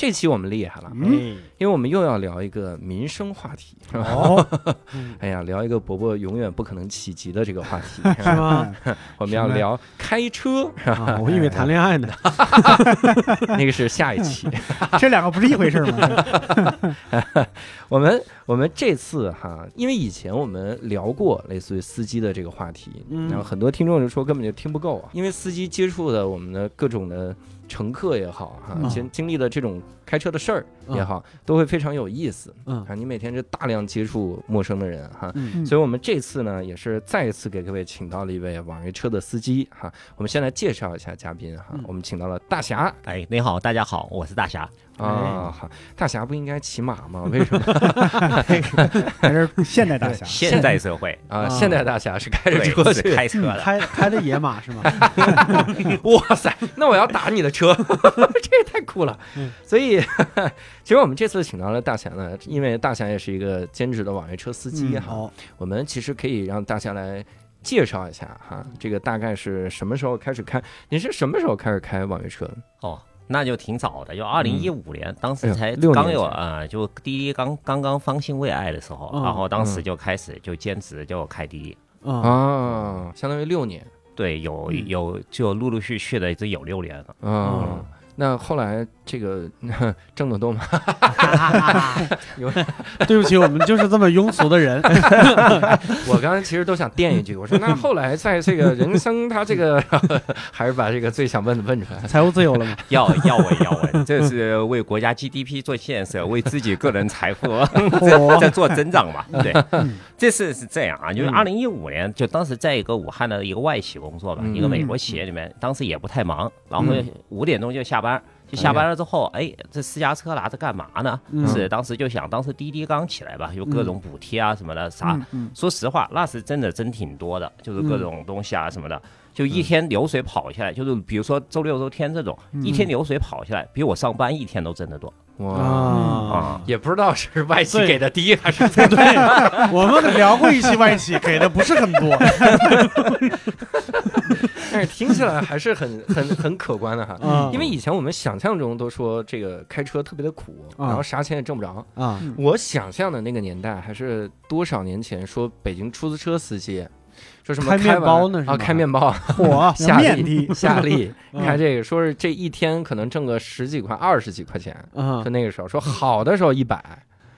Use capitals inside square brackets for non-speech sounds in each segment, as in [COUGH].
这期我们厉害了，嗯，因为我们又要聊一个民生话题，是吧？哦，[LAUGHS] 哎呀，聊一个伯伯永远不可能企及的这个话题，[LAUGHS] 是吗？[LAUGHS] 我们要聊开车，啊，我以为谈恋爱呢。那个是下一期。这两个不是一回事吗？我们我们这次哈，因为以前我们聊过类似于司机的这个话题，嗯然后很多听众就说根本就听不够啊，因为司机接触的我们的各种的乘客也好哈，先经经历的这种开车的事儿也好，都会非常有意思。嗯啊，你每天就大量接触陌生的人哈，嗯所以我们这次呢也是再一次给各位请到了一位网约车的司机哈。我们先来介绍一下嘉宾哈，嗯我们请到了大侠哎，你好，大家好，我是大侠。啊，好，大侠不应该骑马吗？为什么 [LAUGHS] 还是现代大侠？[LAUGHS] 现代社会，啊？啊现代大侠是开着对车是去，开车的，开开的野马是吗？[LAUGHS] 哇塞，那我要打你的车，这也太酷了。嗯所以，[LAUGHS] 其实我们这次请到了大侠呢，因为大侠也是一个兼职的网约车司机嗯哈，好，我们其实可以让大侠来介绍一下哈，这个大概是什么时候开始开？你是什么时候开始开网约车的？哦，那就挺早的，就二零一五年，当时才六刚有前啊、就滴滴刚刚刚方兴未艾的时候，嗯然后当时嗯就开始就兼职就开滴滴。嗯，啊，相当于六年对，有嗯有就陆陆续续的这有六年了。啊。嗯那后来这个挣得多吗？[LAUGHS] 对不起，我们就是这么庸俗的人。[LAUGHS] 我刚才其实都想垫一句，我说那后来在这个人生，他这个 [LAUGHS] 还是把这个最想问的问出来。财务自由了吗？要要问要问，这是为国家 GDP 做建设，为自己个人财富嚯在做增长嘛。对嗯，这次是这样啊，就是嗯二零一五年，就当时在一个武汉的一个外企工作吧，嗯一个美国企业里面，当时也不太忙，然后嗯五点钟就下班。就下班了之后，哎，这私家车拿着干嘛呢？嗯。是当时就想，当时滴滴刚起来吧，有各种补贴啊什么的，啥嗯嗯。说实话，那是真的真挺多的，就是各种东西啊什么的，就一天流水跑下来，就是比如说周六周天这种，嗯一天流水跑下来，比我上班一天都挣得多哇。也不知道是外企给的低还是 [LAUGHS] 怎么对，我们聊过一期外企，给的不是很多。[LAUGHS] 但是听起来还是很很很可观的哈。啊因为以前我们想象中都说这个开车特别的苦，啊然后啥钱也挣不着。啊，我想象的那个年代还是多少年前说北京出租车司机说什么开面包呢是吗开面包，[LAUGHS] 火夏面利夏利嗯 [LAUGHS] 开这个，说是这一天可能挣个十几块、二十几块钱。啊就那个时候说好的时候一百，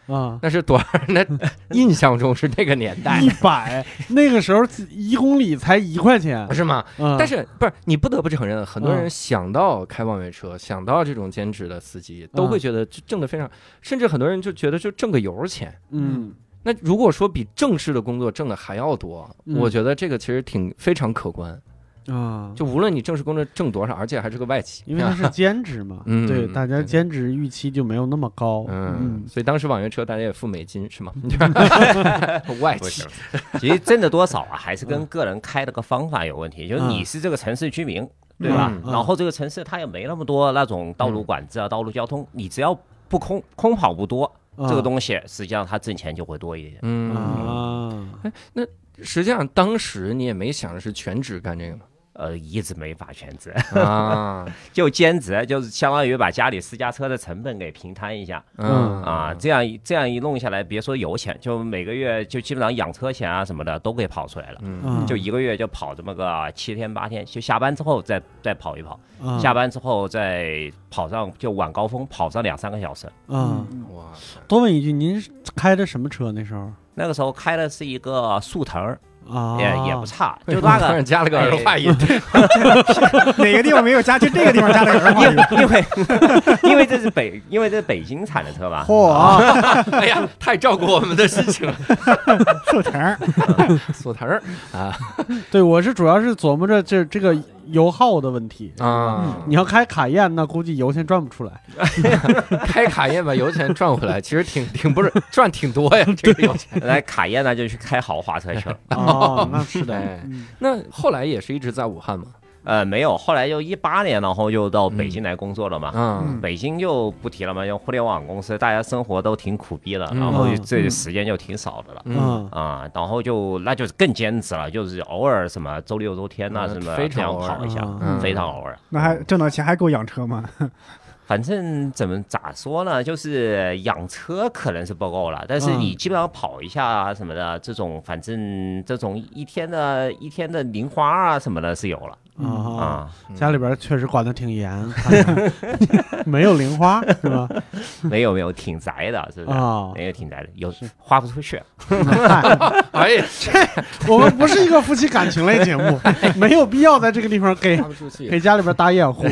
啊，那是多少？[LAUGHS] 那印象中是那个年代一，百，那个时候一公里才一块钱。是吗？嗯但是不是你不得不承认，很多人嗯想到开网约车，想到这种兼职的司机，都嗯会觉得这挣的非常，甚至很多人就觉得就挣个油钱。嗯那如果说比正式的工作挣的还要多，嗯我觉得这个其实挺非常可观。啊，就无论你正式工作挣多少，而且还是个外企，因为它是兼职嘛，[LAUGHS] 嗯对，大家兼职预期就没有那么高。嗯，所以当时网约车大家也付美金是吗？[LAUGHS] 外企，其实挣的多少啊，还是跟个人开的个方法有问题。就是你是这个城市居民，对吧？嗯然后这个城市它也没那么多那种道路管制啊、道路交通，你只要不空空跑不多，啊这个东西实际上他挣钱就会多一点。嗯，啊，实际上当时你也没想着是全职干这个嘛。呃，一直没法全职，啊，[LAUGHS] 就兼职，就是相当于把家里私家车的成本给平摊一下嗯啊。这样一这样一弄下来，别说油钱，就每个月就基本上养车钱啊什么的都给跑出来了。嗯嗯就一个月就跑这么个七天八天，就下班之后再再跑一跑，啊下班之后再跑上就晚高峰跑上两三个小时。嗯，哇，多问一句，您开的什么车那时候？那个时候开的是一个速腾儿，啊，也也不差，就那什么突然个。加了个儿化音，[LAUGHS] 哪个地方没有加？就这个地方加了个儿化音。因为因为这是北，因为这是北京产的车吧，嚯啊，[LAUGHS] 哎呀，太照顾我们的心情了。[LAUGHS] 速腾儿，速腾啊对我是主要是琢磨着这这个油耗的问题。啊，你要开卡宴，那估计油钱赚不出来。[LAUGHS] 开卡宴把油钱赚回来，[LAUGHS] 其实挺挺不是赚挺多呀，这个油钱。来卡宴那就去开豪华车去了。哦，那是的那后来也是一直在武汉嘛。呃，没有，后来就一八年，然后又到北京来工作了嘛。嗯北京就不提了嘛，用互联网公司，大家生活都挺苦逼的，嗯然后这嗯时间就挺少的了。嗯啊，然后就那就是更兼职了，就是偶尔什么周六周天呐、嗯什么这非常偶尔样跑一下，嗯非常偶尔。那还挣到钱还够养车吗？[LAUGHS] 反正怎么咋说呢，就是养车可能是不够了，但是你嗯基本上跑一下啊什么的，这种反正这种一天的一天的零花啊什么的是有了啊，啊。家里边确实管的挺严，[LAUGHS] 没有零花是吧？没有没有，挺宅的，是不是？啊，没有挺宅的，有花不出去。[LAUGHS] 哎呀，[LAUGHS] 我们不是一个夫妻感情类节目，没有必要在这个地方给。给家里边打掩护。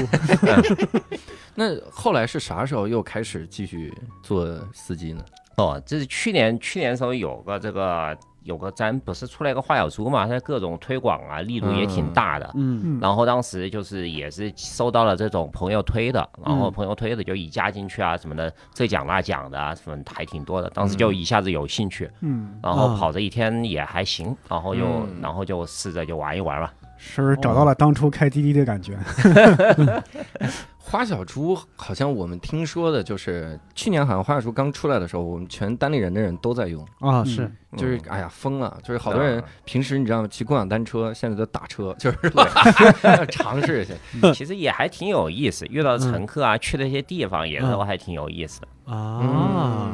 那后来是啥时候又开始继续做司机呢？哦，这是去年去年的时候有个这个有个咱不是出来个花小猪嘛，它各种推广啊力度也挺大的。嗯嗯，然后当时就是也是收到了这种朋友推的，然后嗯朋友推的就一加进去啊什么的，这奖那奖的啊什么还挺多的。当时就一下子有兴趣，嗯，然后啊跑这一天也还行，然后就嗯然后就试着就玩一玩吧。是不是找到了当初开滴滴的感觉？[LAUGHS] 花小猪好像我们听说的就是去年好像花小猪刚出来的时候，我们全单立人的人都在用，啊，是。嗯就是哎呀疯了，就是好多人啊。平时你知道吗？骑共享单车，现在都打车，[LAUGHS] 就是 [LAUGHS] 尝试一下。其实也还挺有意思，遇到乘客啊，去的一些地方也都还挺有意思的。啊，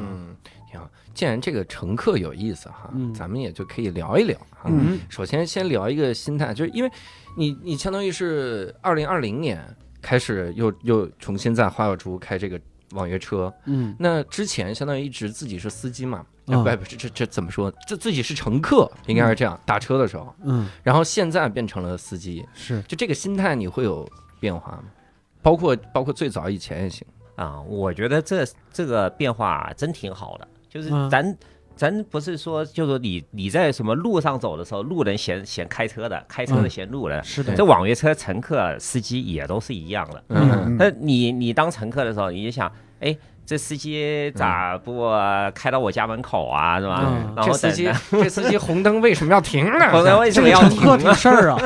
嗯，挺好。既然这个乘客有意思哈，嗯。咱们也就可以聊一聊哈。嗯。首先先聊一个心态，就是因为你你相当于是二零二零年开始又又重新在花小猪开这个网约车，嗯。那之前相当于一直自己是司机嘛，嗯。哎不不这这这怎么说？这自己是乘客，应该是这样，打车的时候，嗯，然后现在变成了司机，是。就这个心态你会有变化吗？包括包括最早以前也行，啊，我觉得这这个变化真挺好的，就是嗯咱。不是说，就是你你在什么路上走的时候，路人嫌嫌开车的，开车的嗯嫌路人。是的这网约车乘客、司机也都是一样的。嗯那你你当乘客的时候，你就想，哎，这司机咋不开到我家门口啊，是吧？嗯然后这司机 [LAUGHS] 这司机红灯为什么要停呢？[LAUGHS] 红灯为什么要停乘客挺啊？事儿啊，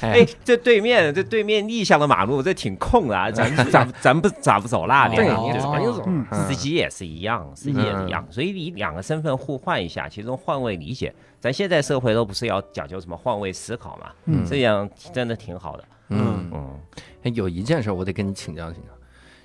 哎哎，这对面这对面逆向的马路，这挺空的啊，咱咱咱不咋不走那对边啊？你哦走你走，嗯司机也是一样，司机也是一样，所以你两个身份互换一下，其中换位理解，咱现在社会都不是要讲究什么换位思考嘛，嗯这样真的挺好的。嗯，嗯，哎有一件事我得跟你请教请教，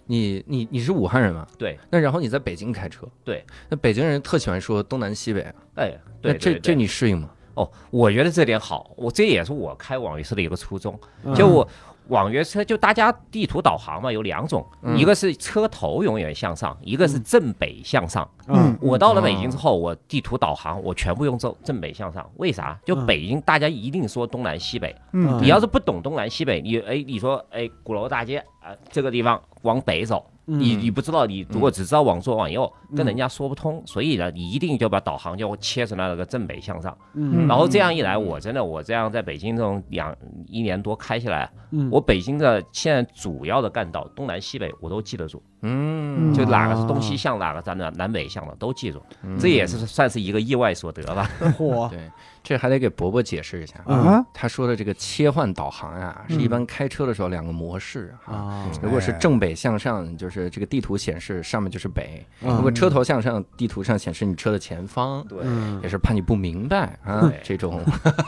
你你你是武汉人吗？对，那然后你在北京开车，对，那北京人特喜欢说东南西北啊，哎，那这这你适应吗？哦，我觉得这点好，我这也是我开网约车的一个初衷。嗯就我网约车，就大家地图导航嘛，有两种，嗯。一个是车头永远向上，一个是正北向上。嗯。我到了北京之后，我地图导航我全部用正正北向上，为啥？就嗯。北京大家一定说东南西北，嗯。你要是不懂东南西北，你哎你说哎鼓楼大街啊、这个地方往北走，你你不知道，你如果只知道往左往右，跟人家说不通，所以呢，你一定就把导航就切成了那个正北向上。嗯。然后这样一来，我真的我这样在北京这种两一年多开下来，嗯。我北京的现在主要的干道东南西北我都记得住，嗯，就哪个是哦东西向，哪个咱的南北向的都记住，这也是算是一个意外所得吧。嚯，[LAUGHS] 对，这还得给伯伯解释一下。嗯。啊，他说的这个切换导航啊，是一般开车的时候两个模式啊。啊，如果是正北向上，就是这个地图显示上面就是北；嗯。如果车头向上，地图上显示你车的前方，对。嗯。也是怕你不明白啊。这种。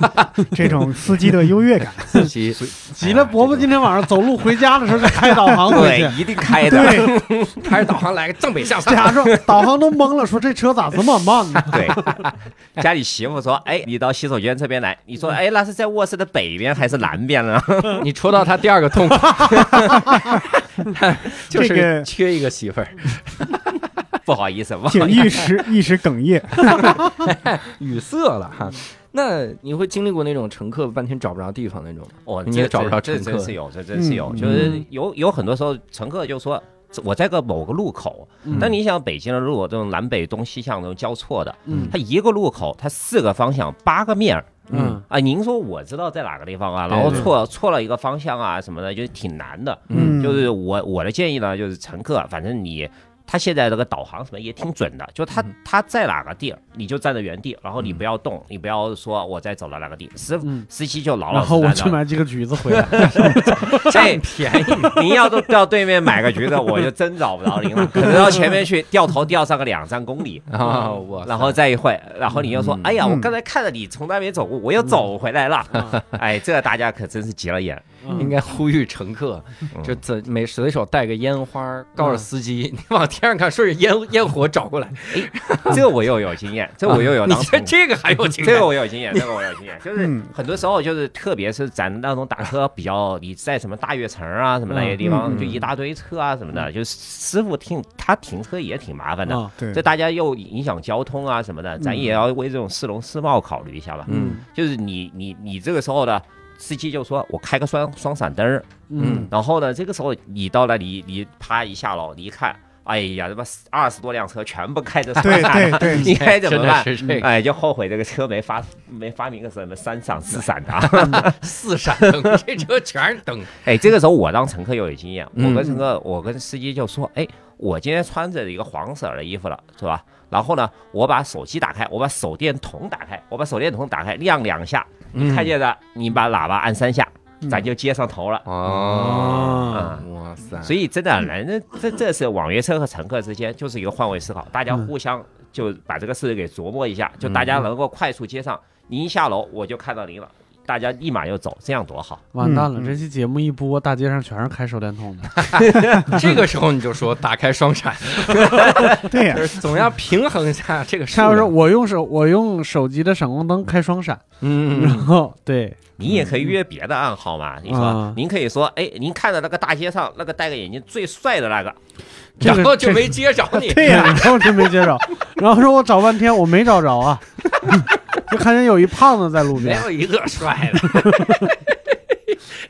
[LAUGHS] 这种司机的优越感，[LAUGHS] 司机。急了，伯伯今天晚上走路回家的时候就开导航回去，一定开的。对，开着导航来个正北向上，家说导航都懵了，说这车咋这么慢呢？对，[LAUGHS] 家里媳妇说：“哎，你到洗手间这边来。”你说：“哎，那是在卧室的北边还是南边呢 [LAUGHS] 你戳到他第二个痛苦，[LAUGHS] 就是缺一个媳妇儿。？”不好意思，不好请意思。一时一时哽咽。[LAUGHS] 语塞了哈。那你会经历过那种乘客半天找不着地方那种吗？哦，你也找不着这乘客这真是有，这真是有，嗯就是有有很多时候乘客就说。我在个某个路口，但你想北京的路，这种南北东西向这种交错的，嗯。它一个路口，它四个方向，八个面儿。嗯。啊。您说我知道在哪个地方啊，然后错错了一个方向啊什么的，就挺难的。嗯。就是我我的建议呢，就是乘客，反正你它现在这个导航什么也挺准的，就它嗯它在哪个地儿你就站在原地，然后你不要动，你不要说我再走到哪个地，司嗯司机就老然后我老实实的。去买几个橘子回来。[LAUGHS] 这 [LAUGHS] 便宜，您要都到对面买个橘子，[LAUGHS] 我就真找不着您了，可能到前面去掉头掉上个两三公里。啊！我然后再一会，然后你又说：“嗯哎呀，我嗯刚才看着你从那边走过，我又走回来了。”哎，这大家可真是急了眼。应该呼吁乘客，嗯。就怎每随手带个烟花，告诉司机，你往天上看，顺着烟烟火找过来。[LAUGHS] 这我又有经验，[LAUGHS] 这我又有你这这个还有经这验个我有经验，这个我有经验，[LAUGHS] 就是嗯。很多时候就是，特别是咱那种打车比较，你在什么大悦城啊什么那些地嗯方，嗯。就一大堆车啊什么的，就是师傅停他停车也挺麻烦的，啊，对这，大家又影响交通啊什么的，咱也要为这种市容市貌考虑一下吧。嗯。就是你你你这个时候呢，司机就说我开个双双闪灯儿，嗯然后呢，这个时候你到了你你啪一下喽，你一看，哎呀，他妈二十多辆车全部开着双闪对对，[LAUGHS] 你该怎么办？是这个哎，就后悔这个车没发 [LAUGHS] 没发明个什么三闪四闪的啊。[LAUGHS] 四闪灯，这车全是灯。哎，这个时候我当乘客又有经验，嗯我跟乘客，我跟司机就说，哎，我今天穿着一个黄色的衣服了，是吧？然后呢，我把手机打开，我把手电筒打开，我把手电筒打开亮两下，你看见的，你把喇叭按三下，咱就接上头了。哦啊，哇塞！所以真的，人这这是网约车和乘客之间就是一个换位思考，大家互相就把这个事给琢磨一下，就大家能够快速接上。您一下楼，我就看到您了，大家立马就走，这样多好。完蛋了！嗯这期节目一播，大街上全是开手电筒的。[LAUGHS] 这个时候你就说打开双闪，[LAUGHS] 对呀就，是总要平衡一下这个数他要说。我用手我用手机的闪光灯开双闪，嗯，然后对，你也可以约别的暗号嘛，你说啊，您可以说，哎，您看到那个大街上那个戴个眼镜最帅的那个，这个然后就没接着你。[LAUGHS] 对呀，然后就没接着，然后说我找半天我没找着啊，就看见有一胖子在路边，没有一个帅的，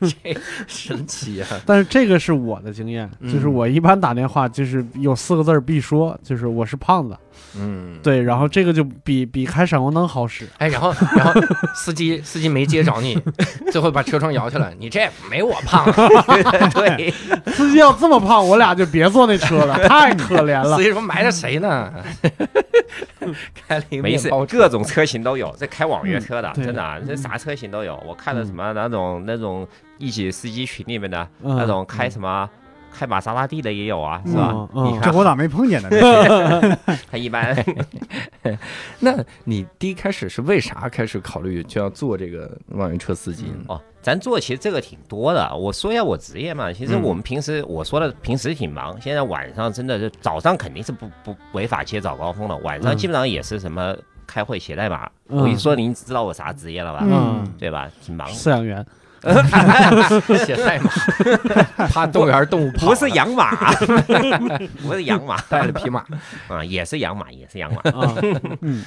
[LAUGHS] 这神奇啊！但是这个是我的经验，嗯就是我一般打电话就是有四个字必说，就是我是胖子，嗯，对，然后这个就比比开闪光灯好使，哎，然后然后司机司机没接着你，最后把车窗摇下来，你这没我胖啊。[LAUGHS] 对，司机要这么胖，我俩就别坐那车了，太 [LAUGHS] 可怜了司。机说埋汰谁呢？开了一个没事各种车型都有，这开网约车的，对真的啊，这啥车型都有。我看的什么那种那种一起司机群里面的嗯那种开什么。开玛莎拉蒂的也有啊，是吧？嗯嗯你看这我咋没碰见呢？[LAUGHS] [LAUGHS] 他一般 [LAUGHS] 那你第一开始是为啥开始考虑就要做这个网约车司机呢？哦，咱做其实这个挺多的。我说一下我职业嘛，其实嗯我们平时我说的平时挺忙，现在晚上真的是早上肯定是不不违法接早高峰的，晚上嗯基本上也是什么开会写代码。嗯我一说您知道我啥职业了吧？嗯对吧？挺忙。饲养员，[LAUGHS] 写赛马，怕动物园动物跑不是养马，[LAUGHS] 不是养马带了匹马，[LAUGHS] 啊，也是养马，也是养马。啊，嗯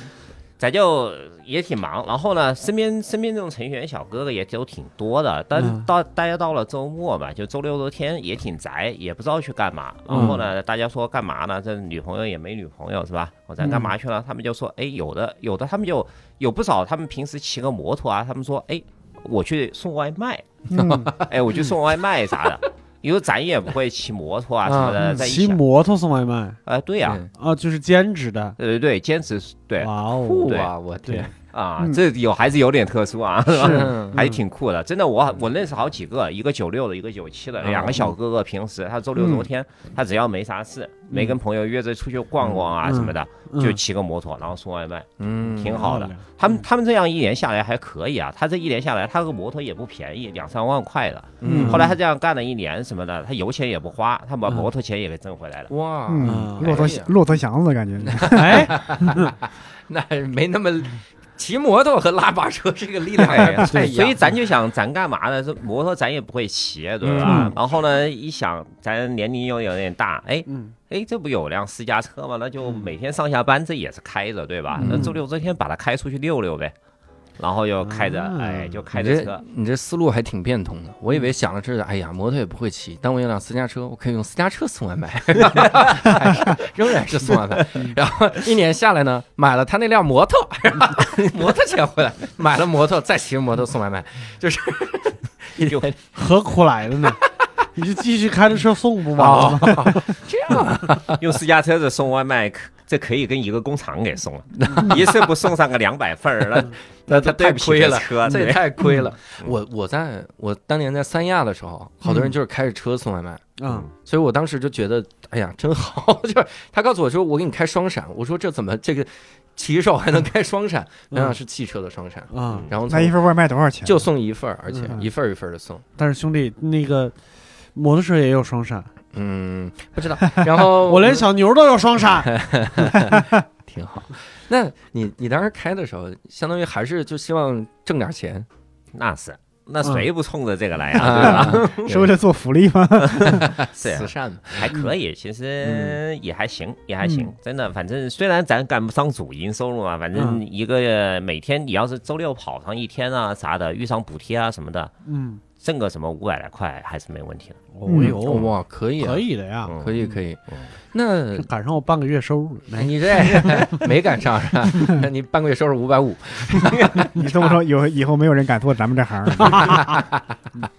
咱就也挺忙，然后呢，身边身边这种程序员小哥哥也都挺多的，但嗯到大家到了周末吧，就周六周天也挺宅，也不知道去干嘛。然嗯后呢，大家说干嘛呢？这女朋友也没女朋友是吧？我咱干嘛去了？他们就说，哎，有的有的，他们就有不少，他们平时骑个摩托啊，他们说，哎，我去送外卖，嗯，[LAUGHS] 哎，我去送外卖啥的。因为咱也不会骑摩托啊什么的，嗯在骑摩托送外卖。哎，对呀，啊，就是兼职的，对对对，兼职对。哇哦，对啊！我天，啊，嗯这有还是有点特殊啊，是吧？是还挺酷的，真的我我认识好几个，一个九六的，一个九七的，嗯两个小哥哥。平时他周六周天，他只要没啥事，没跟朋友约着出去逛逛啊嗯什么的，嗯就骑个摩托，然后送外卖，嗯，挺好的。他们他们这样一年下来还可以啊，他这一年下来，他个摩托也不便宜，两三万块的。嗯后来他这样干了一年什么的，他油钱也不花，他把嗯摩托钱也给挣回来了。哇，嗯，骆驼骆驼祥子感觉，[LAUGHS] 哎，[LAUGHS] 那没那么骑摩托和拉把车这个力量还不太一样，所以咱就想，咱干嘛呢？这摩托咱也不会骑，对吧？嗯然后呢，一想咱年龄又有点大，哎嗯哎，这不有辆私家车吗？那就每天上下班这也是开着，对吧？嗯那周六周天把它开出去溜溜呗，然后又开着，啊哎，就开着车。你这思路还挺变通的。我以为想的是，哎呀，摩托也不会骑，但我有辆私家车，我可以用私家车送外卖，还 [LAUGHS] 是 [LAUGHS] 仍然是送外卖。然后一年下来呢，买了他那辆摩托，[LAUGHS] 摩托钱回来，买了摩托，再骑着摩托送外卖，就是一就何苦来的呢？你就继续开着车送不完了吗？哦，这样啊，用私家车子送外卖，可这可以跟一个工厂给送了，[LAUGHS] 一次不送上个两百份儿，那 [LAUGHS] 那他太亏了，这也太亏了。嗯我我在我当年在三亚的时候，好多人就是开着车送外卖。嗯所以我当时就觉得，哎呀，真好！[LAUGHS] 就是他告诉我说，我给你开双闪，我说这怎么这个骑手还能开双闪？没想到是汽车的双闪，啊！然后从那一份外卖多少钱？就送一份儿，而且嗯一份儿一份的送。但是兄弟，那个摩托车也有双闪，嗯，不知道。[LAUGHS] 然后我连小牛都有双杀。[LAUGHS] 挺好。那你你当时开的时候，相当于还是就希望挣点钱那是。那谁不冲着这个来啊？啊，[LAUGHS] 是为了做福利吗？是啊慈善嘛。还可以，其实也还行，也还行，真的。反正虽然咱赶不上主营收入啊，反正一个月每天你要是周六跑上一天啊啥的，遇上补贴啊什么的，嗯，挣个什么五百来块还是没问题的。哦嗯哟，哇，可以啊可，以的呀，嗯可以可以嗯。那赶上我半个月收入。哎你这 [LAUGHS] 没赶上是吧？你半个月收入五百五，[LAUGHS] 你这么说，有以后没有人敢做咱们这行了。[LAUGHS]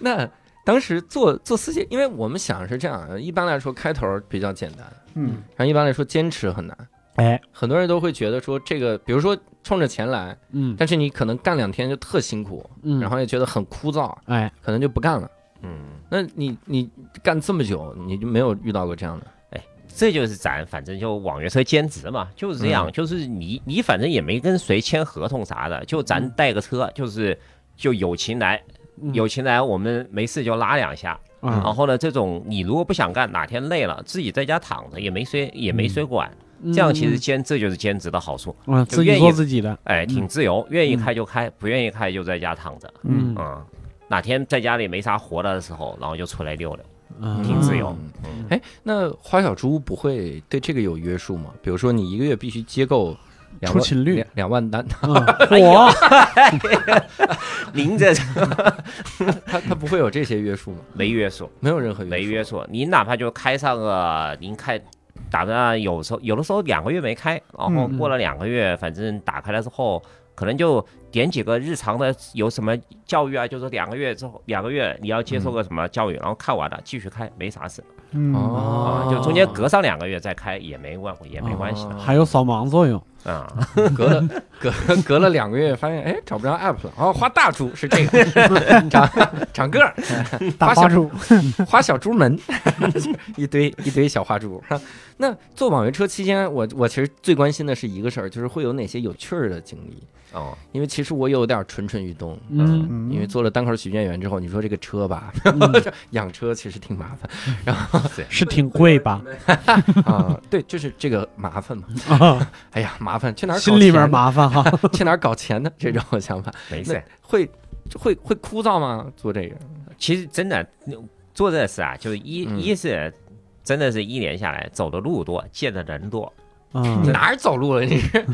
那当时做做司机，因为我们想是这样，一般来说开头比较简单，嗯，然后一般来说坚持很难。哎，很多人都会觉得说这个，比如说冲着钱来，嗯。但是你可能干两天就特辛苦，嗯，然后也觉得很枯燥，哎，可能就不干了。嗯，那你你干这么久，你就没有遇到过这样的？哎这就是咱反正就网约车兼职嘛，就是这样，嗯。就是你你反正也没跟谁签合同啥的，就咱带个车，就是就友情来，嗯。友情来，我们没事就拉两下。啊。然后呢，这种你如果不想干，哪天累了，自己在家躺着也没谁也没谁管，这样其实兼这就是兼职的好处，嗯，自愿意做自己的，哎，挺自由，愿意开就开，不愿意开就在家躺着，嗯啊。哪天在家里没啥活的时候，然后就出来溜溜。嗯挺自由嗯哎，那花小猪不会对这个有约束吗？比如说你一个月必须接够两万出勤率两两万单，[LAUGHS] 嗯我您这 [LAUGHS] 他他不会有这些约束吗？没约束，没有任何没约束。束。您哪怕就开上个，您开，打算有时候有的时候两个月没开，然后嗯过了两个月，反正打开了之后，可能就点几个日常的有什么教育啊，就是两个月之后，两个月你要接受个什么教育，然后看完了继续开，没啥事。嗯，哦啊，就中间隔上两个月再开也没关也没关系的还有扫盲作用。啊。[LAUGHS] 隔了隔隔了两个月，发现哎找不着 app 了。哦，花大猪是这个，长长个儿，[LAUGHS] 大花猪，花小猪门，[LAUGHS] 一堆一堆小花猪。那做网约车期间，我我其实最关心的是一个事儿，就是会有哪些有趣儿的经历。哦，因为其实我有点蠢蠢欲动，嗯嗯，因为做了单口喜剧演员之后，你说这个车吧，养车其实挺麻烦然后是挺贵吧？啊。对，就是这个麻烦嘛。啊，哎呀，麻烦，去哪儿搞心里面麻烦哈。[LAUGHS] 去哪儿搞钱呢？这种想法，没事。会会会枯燥吗？做这个？其实真的做这事啊，就是一、嗯一是真的是一年下来走的路多，见的人多，嗯你哪儿走路了？你是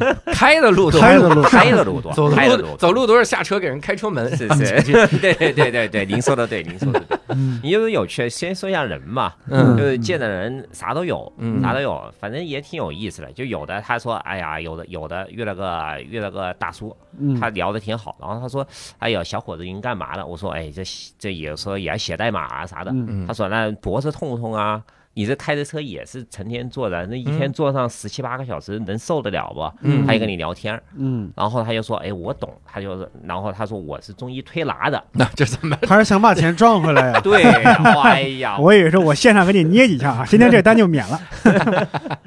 [LAUGHS] 开的路多，开的路开的路多，走路开的路。走路都是下车给人开车门。是是，[LAUGHS] 对对对对对，您说的对，您说的对。你就是有趣，先说一下人嘛，嗯就是见的人啥都有，嗯啥都有，反正也挺有意思的。就有的他说，哎呀，有的有的遇了个遇了个大叔，嗯他聊的挺好，然后他说，哎呀，小伙子您干嘛呢？我说，哎，这这有时候也要写代码啊啥的。他说那脖子痛不痛啊？你这开着车也是成天坐着，那一天嗯坐上十七八个小时，能受得了不？嗯他就跟你聊天，嗯，然后他就说，哎，我懂，他就是，然后他说我是中医推拿的，那这怎么？他是想把钱赚回来 [LAUGHS] 呀？对，哎呀，[LAUGHS] 我以为说我现场给你捏几下啊，[LAUGHS] 今天这单就免了。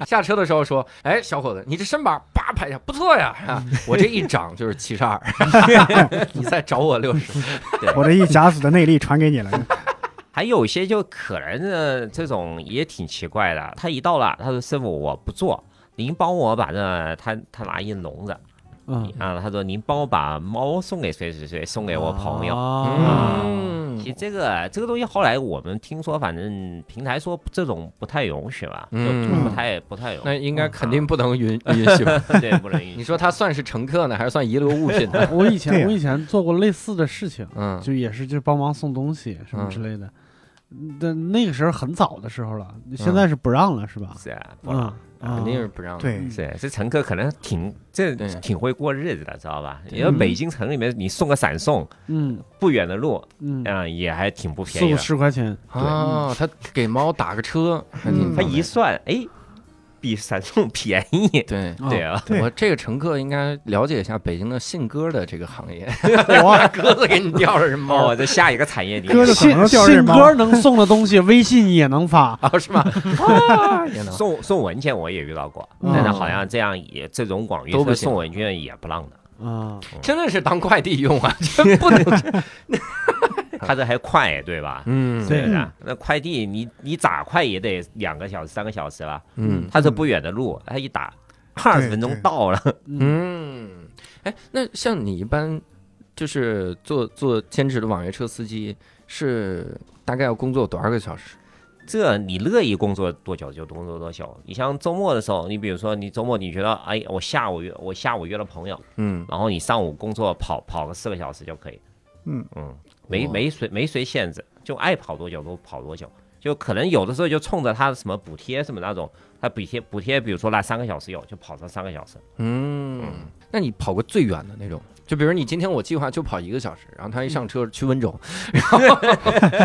下车的时候说：“哎，小伙子，你这身板叭拍一下，不错呀！啊我这一掌就是七十二，你再找我六十。我这一甲子的内力传给你了。还有一些就可能呢，这种也挺奇怪的。他一到了，他说师傅我不做，您帮我把这他他拿一笼子嗯，啊，他说您帮我把猫送给谁谁谁，送给我朋友。啊嗯其实这个这个东西后来我们听说，反正平台说这种不太允许吧，就嗯就不太不太允那应该肯定不能允允许吧？[LAUGHS] 对，不能允许。你说他算是乘客呢，还是算遗留物品呢？我以前我以前做过类似的事情，嗯就也是就帮忙送东西什么之类的。但那个时候很早的时候了，现在是不让了，是吧？是啊，不让肯定是不让的。对，是这乘客可能挺这挺会过日子的，知道吧？因为北京城里面你送个闪送嗯。不远的路，嗯，嗯，也还挺不便宜的。十块钱，啊，他给猫打个车，还挺嗯。他一算，哎，比闪送便宜。对。[LAUGHS] 对啊，我这个乘客应该了解一下北京的信鸽的这个行业，哇 [LAUGHS] [LAUGHS] 鸽子给你吊着是猫哦，这下一个产业里鸽子信信鸽能送的东西，微信也能发。啊，是吗？啊，也能送送文件我也遇到过，嗯但是好像这样也这种广域都送文件也不让的，啊，真的是当快递用啊，这不能。他这还快对吧？嗯，对的，那快递你你咋快也得两个小时三个小时了？嗯他这不远的路，他一打二十分钟到了。[LAUGHS] 嗯，哎，那像你一般就是做做兼职的网约车司机，是大概要工作多少个小时？这你乐意工作多久就工作多久。你像周末的时候，你比如说你周末你觉得，哎，我下午约我下午约了朋友，嗯然后你上午工作跑跑个四个小时就可以。嗯嗯，没没谁没谁限制，就爱跑多久都跑多久。就可能有的时候就冲着他什么补贴什么那种，他补贴补贴，比如说那三个小时有，就跑上三个小时。嗯，那你跑过最远的那种？就比如你今天我计划就跑一个小时，然后他一上车去温州，然后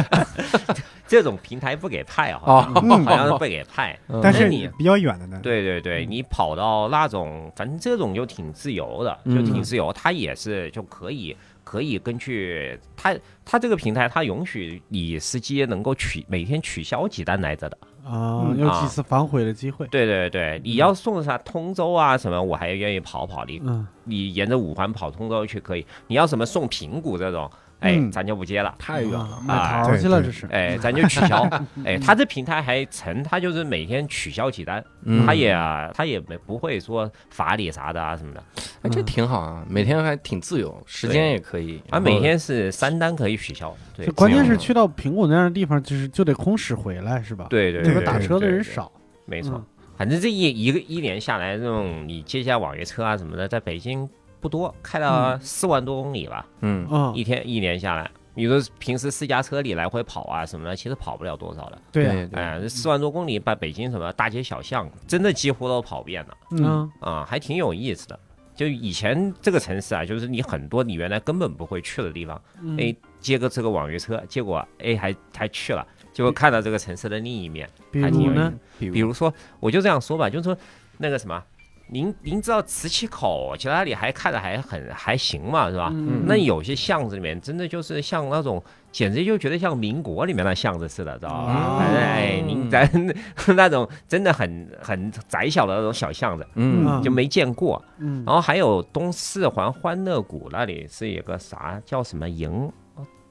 [LAUGHS] 这种平台不给派啊，哦好像好像是不给派。嗯但是你比较远的呢，对对对，你跑到那种，反正这种就挺自由的，就挺自由。它也是就可以可以根据它它这个平台，它允许你司机能够取每天取消几单来着的。啊，嗯有几次反悔的机会。对对对，你要送啥通州啊什么，我还愿意跑跑。你嗯，你沿着五环跑通州去可以。你要什么送平谷这种，哎，嗯咱就不接了。太远了。啊买桃去了，这是。哎，咱就取消。[LAUGHS] 哎，他这平台还成，他就是每天取消几单，嗯他也他也没不会说罚你啥的啊什么的。哎，这挺好啊，每天还挺自由，时间也可以。他每天是三单可以取消。对，关键是去到苹果那样的地方，就是就得空驶回来，是吧？对对对，这个打车的人，少。没错嗯。反正这一一个一年下来，这种你接下网约车啊什么的，在北京不多，开了四万多公里吧，嗯。嗯，一天一年下来。你说平时私家车里来回跑啊什么的，其实跑不了多少的。对哎，这四万多公里把北京什么大街小巷，真的几乎都跑遍了。嗯。啊，还挺有意思的。就以前这个城市啊，就是你很多你原来根本不会去的地方，嗯。哎，接个这个网约车，结果哎还还去了，结果看到这个城市的另一面。比还挺有意如呢，比比如说，我就这样说吧，就是说那个什么，您您知道磁器口，其实那里还看着还很还行嘛，是吧？嗯那有些巷子里面真的就是像那种，简直就觉得像民国里面的巷子似的，知道吧？哦反正哎，您咱 [LAUGHS] 那种真的很很窄小的那种小巷子，嗯嗯就没见过。嗯然后还有东四环欢乐谷那里是有个啥叫什么营，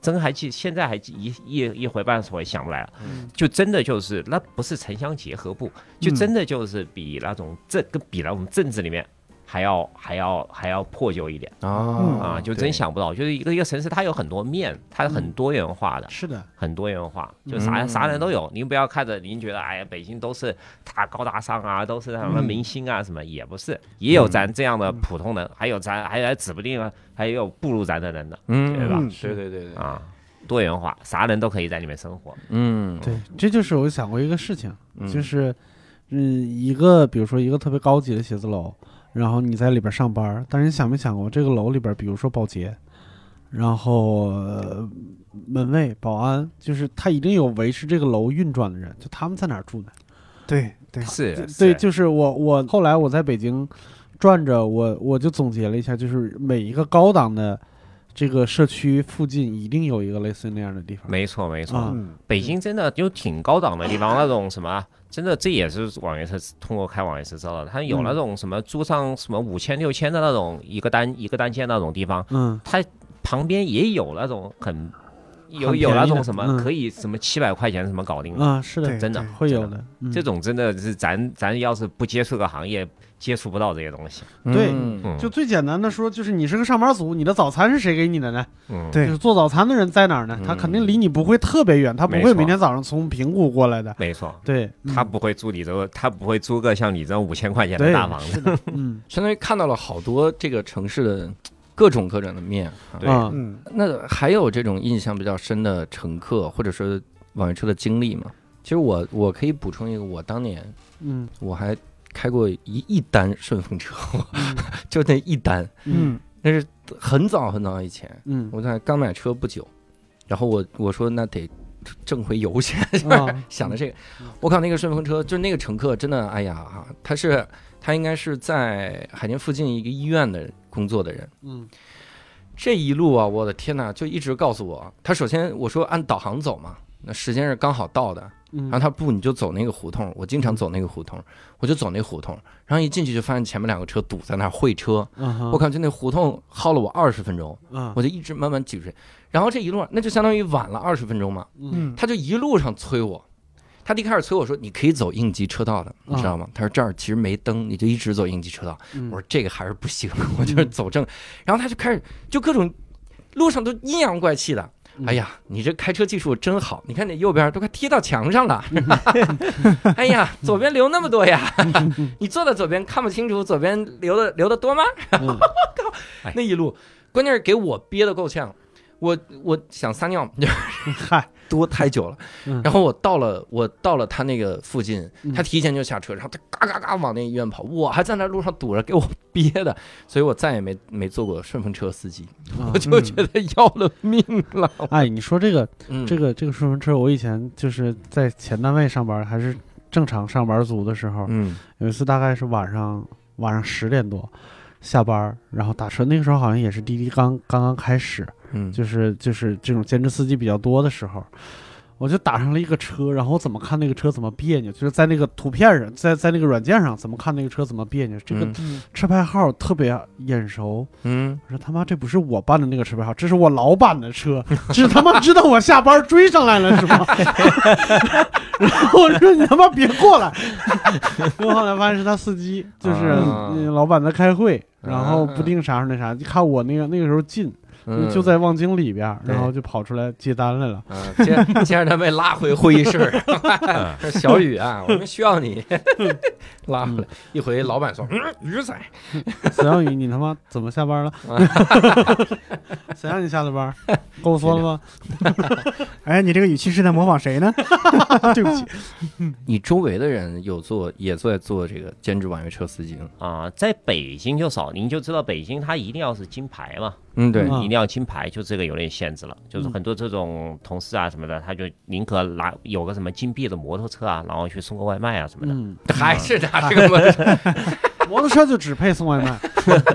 真还记，现在还记一一一回半会想不来了。嗯就真的就是那不是城乡结合部，就真的就是比那种镇跟比那种镇子里面还要还要还要破旧一点啊啊！就真想不到，就是一个一个城市，它有很多面，它很多元化的。是的，很多元化，就啥、嗯啥人都有。您不要看着您觉得，哎呀，北京都是大高大上啊，都是什么明星啊，什么也不是，也有咱这样的普通人，还有咱还还指不定啊，[LAUGHS] 还有不如咱的人呢嗯，对吧嗯对对对对，啊。多元化，啥人都可以在里面生活。嗯，对，这就是我想过一个事情，嗯就是嗯，一个比如说一个特别高级的写字楼，然后你在里边上班，但是你想没想过这个楼里边，比如说保洁，然后、呃门卫、保安，就是他一定有维持这个楼运转的人，就他们在哪儿住呢？对对，是对，就是我我后来我在北京转着，我我就总结了一下，就是每一个高档的这个社区附近一定有一个类似那样的地方。没错没错。北京真的有挺高档的地方，那种什么，真的这也是网约车通过开网约车知道的。他有那种什么租上什么五千六千的那种一个单一个单间那种地方，嗯他旁边也有那种很有有那种什么嗯可以什么七百块钱什么搞定的，啊，是的，真的会有的。嗯这种真的是咱咱要是不接触个行业，接触不到这些东西。对就最简单的说，就是你是个上班族，你的早餐是谁给你的呢？嗯，对就是做早餐的人在哪儿呢？他肯定离你不会特别远，他不会每天早上从平谷过来的。没错。对，他不会租你这个，他不会租个像你这种五千块钱的大房子。嗯，相当于看到了好多这个城市的各种各种的面。啊。对那还有这种印象比较深的乘客或者说网约车的经历吗？其实我我可以补充一个，我当年嗯。我还开过一一单顺风车，[LAUGHS] 就那一单，嗯。那是很早很早以前，嗯。我在刚买车不久，然后我我说那得挣回油钱，啊。[LAUGHS] 想的这个，我靠，那个顺风车就是那个乘客真的，哎呀，他是他应该是在海淀附近一个医院的工作的人，嗯。这一路啊，我的天哪，就一直告诉我，他首先我说按导航走嘛，那时间是刚好到的，嗯。然后他不，你就走那个胡同，我经常走那个胡同，我就走那胡同，然后一进去就发现前面两个车堵在那儿会车，嗯我靠，就那胡同耗了我二十分钟，嗯。我就一直慢慢挤出去，然后这一路上那就相当于晚了二十分钟嘛，嗯嗯，他就一路上催我，他一开始催我说你可以走应急车道的，你知道吗？他说这儿其实没灯，你就一直走应急车道。嗯我说这个还是不行，[LAUGHS] 我就是走正。然后他就开始就各种路上都阴阳怪气的。嗯哎呀，你这开车技术真好！你看你右边都快贴到墙上了。[LAUGHS] 哎呀，左边留那么多呀！[LAUGHS] 你坐在左边看不清楚，左边留的留的多吗？我靠那一路，关键是给我憋得够呛。我我想撒尿，[LAUGHS] 嗨，多太久了。嗯。然后我到了，我到了他那个附近，嗯。他提前就下车，然后他嘎嘎嘎往那医院跑，我还在那路上堵着，给我憋的，所以我再也没没坐过顺风车司机，啊我就觉得要了命了。哎，你说这个嗯，这个这个顺风车，我以前就是在前单位上班，还是正常上班族的时候，嗯。有一次大概是晚上晚上十点多下班，然后打车，那个时候好像也是滴滴刚刚刚开始，嗯，就是就是这种兼职司机比较多的时候，我就打上了一个车，然后我怎么看那个车怎么别扭，就是在那个图片上，在在那个软件上怎么看那个车怎么别扭，这个嗯。车牌号特别眼熟。嗯，我说他妈这不是我办的那个车牌号，这是我老板的车，这他妈知道我下班追上来了是吗？[LAUGHS] 然后我说你他妈别过来，然后后来发现是他司机，就是、老板在开会，然后不定啥时候那啥，就看我那个那个时候进，嗯就在望京里边儿，然后就跑出来接单来了。啊，接接着他被拉回会议室，说 [LAUGHS] 小雨啊，我们需要你，[LAUGHS] 拉回来。一回老板说，嗯，鱼仔，沈小雨，你他妈怎么下班了？[LAUGHS] 谁让你下的班？跟我说了吗？哎，你这个语气是在模仿谁呢？对不起，你周围的人有做也在做这个兼职网约车司机吗？啊，在北京就少，您就知道北京它一定要是金牌嘛，嗯，对，啊一定要金牌，就这个有点限制了。就是嗯很多这种同事啊什么的，他就宁可拿有个什么金币的摩托车啊，然后去送个外卖啊什么的。嗯，[LAUGHS] 还是拿这个摩托摩托车就只配送外卖。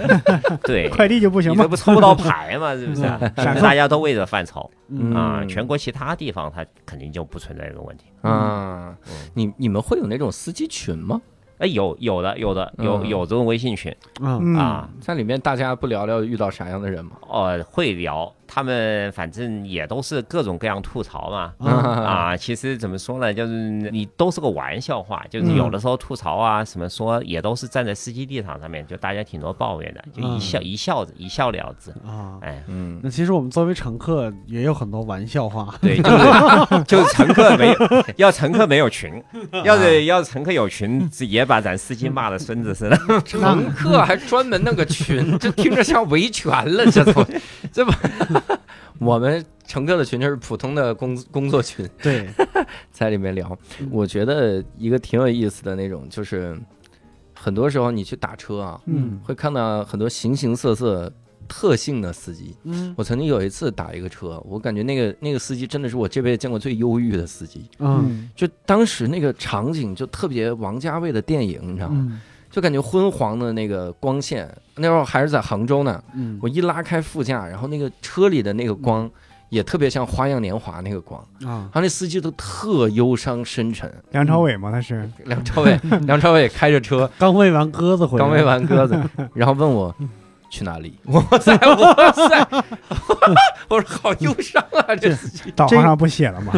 [LAUGHS] 对，快递就不行吗？你这？不抽不到牌嘛，是不是？大家都为着犯愁嗯。啊。嗯。全国其他地方它肯定就不存在这个问题。啊。嗯，你你们会有那种司机群吗？哎，有有的有的有嗯。有这种微信群嗯。嗯。啊，在里面大家不聊聊遇到啥样的人吗？哦，会聊，他们反正也都是各种各样吐槽嘛。[LAUGHS] 啊啊，其实怎么说呢，就是你都是个玩笑话，就是有的时候吐槽啊，什么说也都是站在司机立场上面，就大家挺多抱怨的，就一笑、一笑一笑了之。啊。哎，嗯，那其实我们作为乘客也有很多玩笑话。对，就是 [LAUGHS] 就是乘客没有，要乘客没有群，[LAUGHS] 要是要是乘客有群，也把咱司机骂的孙子似的。乘客还专门弄个群，这听着像维权了，这都这不，[LAUGHS] 我们乘客的群就是普通的工 [LAUGHS] 工作群，对，[LAUGHS] 在里面聊嗯。我觉得一个挺有意思的那种，就是很多时候你去打车啊，嗯会看到很多形形色色特性的司机。嗯我曾经有一次打一个车，我感觉那个那个司机真的是我这辈子见过最忧郁的司机。嗯就当时那个场景就特别王家卫的电影，你知道吗？嗯就感觉昏黄的那个光线，那时候还是在杭州呢。嗯我一拉开副驾，然后那个车里的那个光也特别像《花样年华》那个光，啊然后那司机都特忧伤深沉。梁朝伟吗，他是梁朝伟，[LAUGHS] 梁朝伟开着车，刚喂完鸽子回来，刚喂完鸽子，[LAUGHS] 然后问我去哪里？[LAUGHS] 哇塞，哇塞！我说好忧伤啊，这司机导航上不写了吗？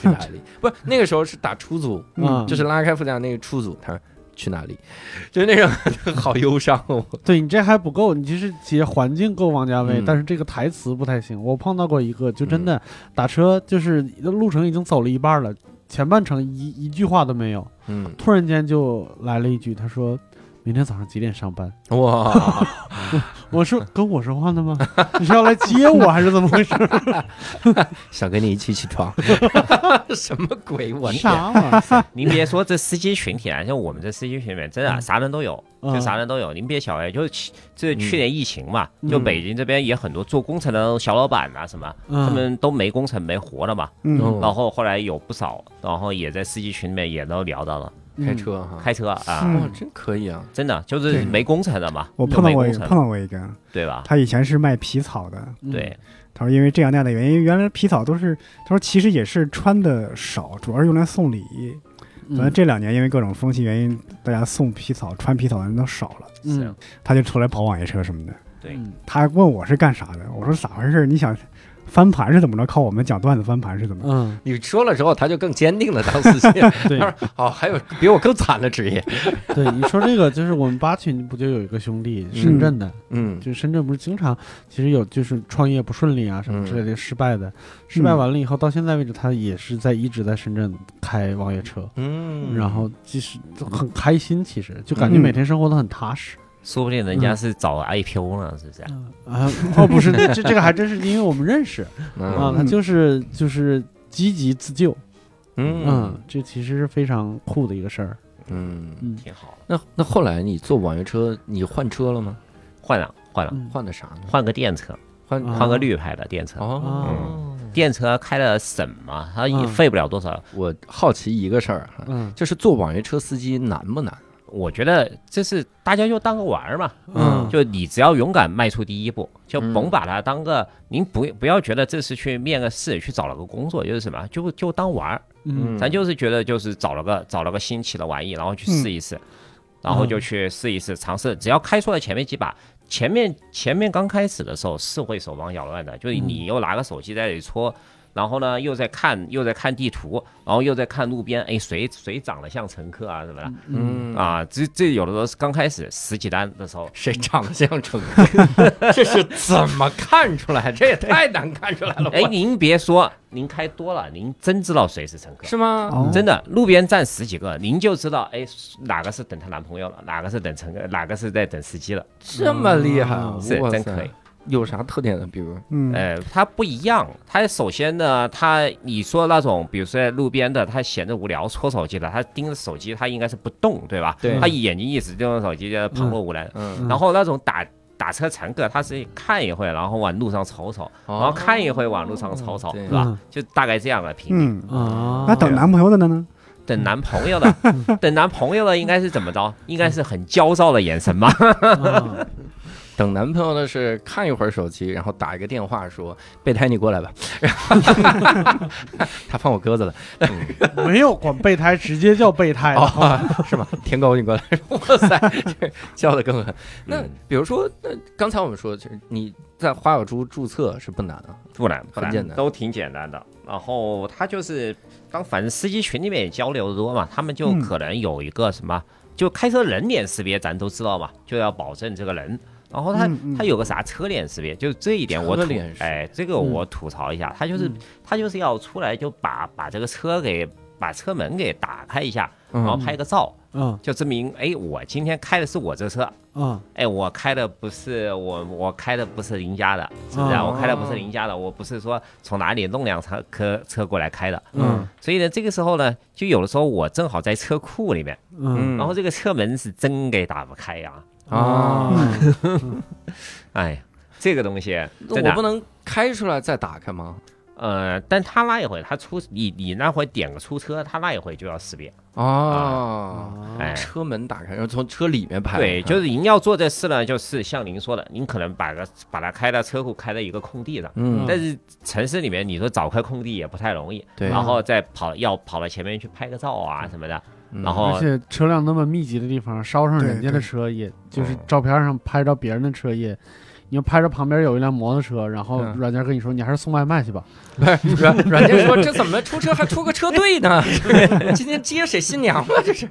去哪里？不是那个时候是打出租，嗯，就是拉开副驾那个出租，他说去哪里？[LAUGHS] 就是那种好忧伤哦。[LAUGHS] 对你这还不够，你其实其实环境够王家卫，嗯但是这个台词不太行。我碰到过一个，就真的打车，就是路程已经走了一半了，前半程一一句话都没有，嗯，突然间就来了一句，他说。明天早上几点上班？哇，[LAUGHS] 我是跟我说话呢吗？[LAUGHS] 你是要来接我还是怎么回事？[LAUGHS] 想跟你一起起床，[LAUGHS] 什么鬼？我天！啥玩意儿？您别说这司机群体啊，像我们这司机群里面，真的啊啥人都有，就嗯啥人都有。您别小看，就是去这去年疫情嘛，嗯就北京这边也很多做工程的小老板啊什么，他嗯们都没工程没活了嘛。然后后来有不少，然后也在司机群里面也都聊到了开车哈，开车啊，嗯哇，真可以啊！真的就是没工程的嘛，我碰到过一个，碰到过一个，对吧？他以前是卖皮草的，嗯。对，他说因为这样那样的原因，原来皮草都是，他说其实也是穿的少，主要是用来送礼。嗯。可能这两年因为各种风气原因，大家送皮草、穿皮草的人都少了，嗯是，他就出来跑网约车什么的。对。嗯。他问我是干啥的，我说咋回事？你想翻盘是怎么着？靠我们讲段子翻盘是怎么？嗯，你说了之后，他就更坚定了当司机。[LAUGHS] 对他说：“哦，还有比我更惨的职业。[LAUGHS] 对，你说这个就是我们八群不就有一个兄弟，深圳的，”嗯，就深圳不是经常其实有就是创业不顺利啊什么之类的失败的，失败完了以后到现在为止，他也是在一直在深圳开网约车，嗯，然后其实都很开心，其实就感觉每天生活都很踏实。说不定人家是找 IPO 呢，是不是？啊，哦，不是，那这这个还真是因为我们认识啊，嗯他就是就是积极自救，嗯嗯，这其实是非常酷的一个事儿，嗯。嗯挺好。那那后来你坐网约车，你换车了吗？换了，换了，嗯换的啥呢？换个电车，换啊换个绿牌的电车。哦。电车开的省嘛，它也嗯费不了多少。我好奇一个事儿哈，嗯就是做网约车司机难不难？我觉得这是大家就当个玩儿嘛，嗯就你只要勇敢迈出第一步，就嗯甭把它当个，您不不要觉得这是去面个试，去找了个工作，就是什么，就就当玩儿。嗯咱就是觉得就是找了个找了个新奇的玩意，然后去试一试，然后就去试一试尝试，只要开出了前面几把。前面前面刚开始的时候是会手忙脚乱的，就是你又拿个手机在那里搓，然后呢又在看又在看地图，然后又在看路边，哎谁谁长得像乘客啊什么的，嗯，啊，这这有的时候是刚开始十几单的时候，谁长得像乘客？[LAUGHS] 这是怎么看出来？这也太难看出来了吧。哎，您别说，您开多了，您真知道谁是乘客。是吗？哦真的，路边站十几个，您就知道，哎，哪个是等她男朋友了，哪个是等乘客，哪个是在等司机了，这么厉害啊，是真可以。。有啥特点呢？比如，嗯，呃，它不一样，它首先呢，它你说那种，比如说在路边的，他闲着无聊搓手机的，他盯着手机，他应该是不动，对吧？对他眼睛一直盯着手机，就旁若无人。嗯，然后那种打打车乘客，他是看一会，然后往路上瞅瞅，然后看一会往路上瞅瞅，哦对是吧嗯？就大概这样的频率。嗯，啊，那等男朋友的呢呢？等男朋友的，[LAUGHS] 等男朋友的应该是怎么着？应该是很焦躁的眼神吧？[LAUGHS] 啊等男朋友的是看一会儿手机，然后打一个电话说：“备胎，你过来吧。[LAUGHS] ”他放我鸽子了，[LAUGHS] 没有管备胎，直接叫备胎了。哦，[LAUGHS] 是吗？天狗，你过来！哇塞，这叫的更狠。那嗯比如说，那刚才我们说，就是你在花小猪注册是不难啊，不难，很简单，都挺简单的。然后他就是当反正司机群里面也交流的多嘛，他们就嗯可能有一个什么，就开车人脸识别，咱都知道嘛，就要保证这个人。然后他嗯嗯。他有个啥车脸识别，就是这一点我吐脸哎，这个我吐槽一下，他就是嗯。他就是要出来就把把这个车给把车门给打开一下，然后嗯拍个照，嗯。就证明哎我今天开的是我这车，嗯。哎，我开的不是我，我开的不是邻家的，是不是、啊？哦我开的不是邻家的，我不是说从哪里弄辆车车车过来开的。嗯。所以呢，这个时候呢，就有的时候我正好在车库里面，嗯。然后这个车门是真给打不开呀、啊，[LAUGHS] 哎呀，这个东西我不，能开出来再打开吗？呃，但他那一会他出你你那会点个出车，他那一会就要识别，哦，哎。车门打开，然后从车里面拍。对，就是您要做这事呢，就是像您说的，您可能把个把它开到车库，开到一个空地上，嗯，但是城市里面，你说找块空地也不太容易，对。然后再跑要跑到前面去拍个照啊什么的，嗯然后而且车辆那么密集的地方，烧上人家的车也，就是照片上拍着别人的车也，你要拍着旁边有一辆摩托车，然后嗯。软件跟你说你还是送外卖去吧，[LAUGHS] 软 [LAUGHS] 软件说这怎么 [LAUGHS] 出车还出个车队呢？今天接谁新娘了？这是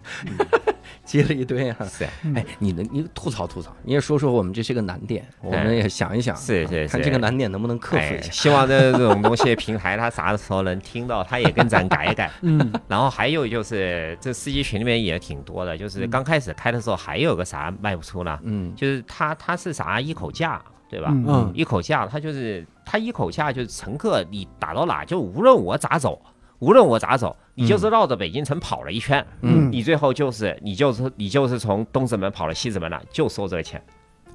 接了一堆啊。[LAUGHS] 是。哎，你能你吐槽吐槽，你也说说我们这是个难点，我们也想一想，是是是。看这个难点能不能克服一哎，下。希望这这种东西平台他啥时候能听到，他也跟咱改一改。[LAUGHS] 嗯。然后还有就是这司机群里面也挺多的，就是刚开始开的时候还有个啥卖不出呢，嗯。就是他他是啥一口价，对吧？嗯。嗯。一口价，他就是他一口价就是乘客你打到哪，就无论我咋走，无论我咋走，你就是绕着北京城跑了一圈，嗯。你最后就是你就是你就是从东直门跑了西直门了，就收这个钱，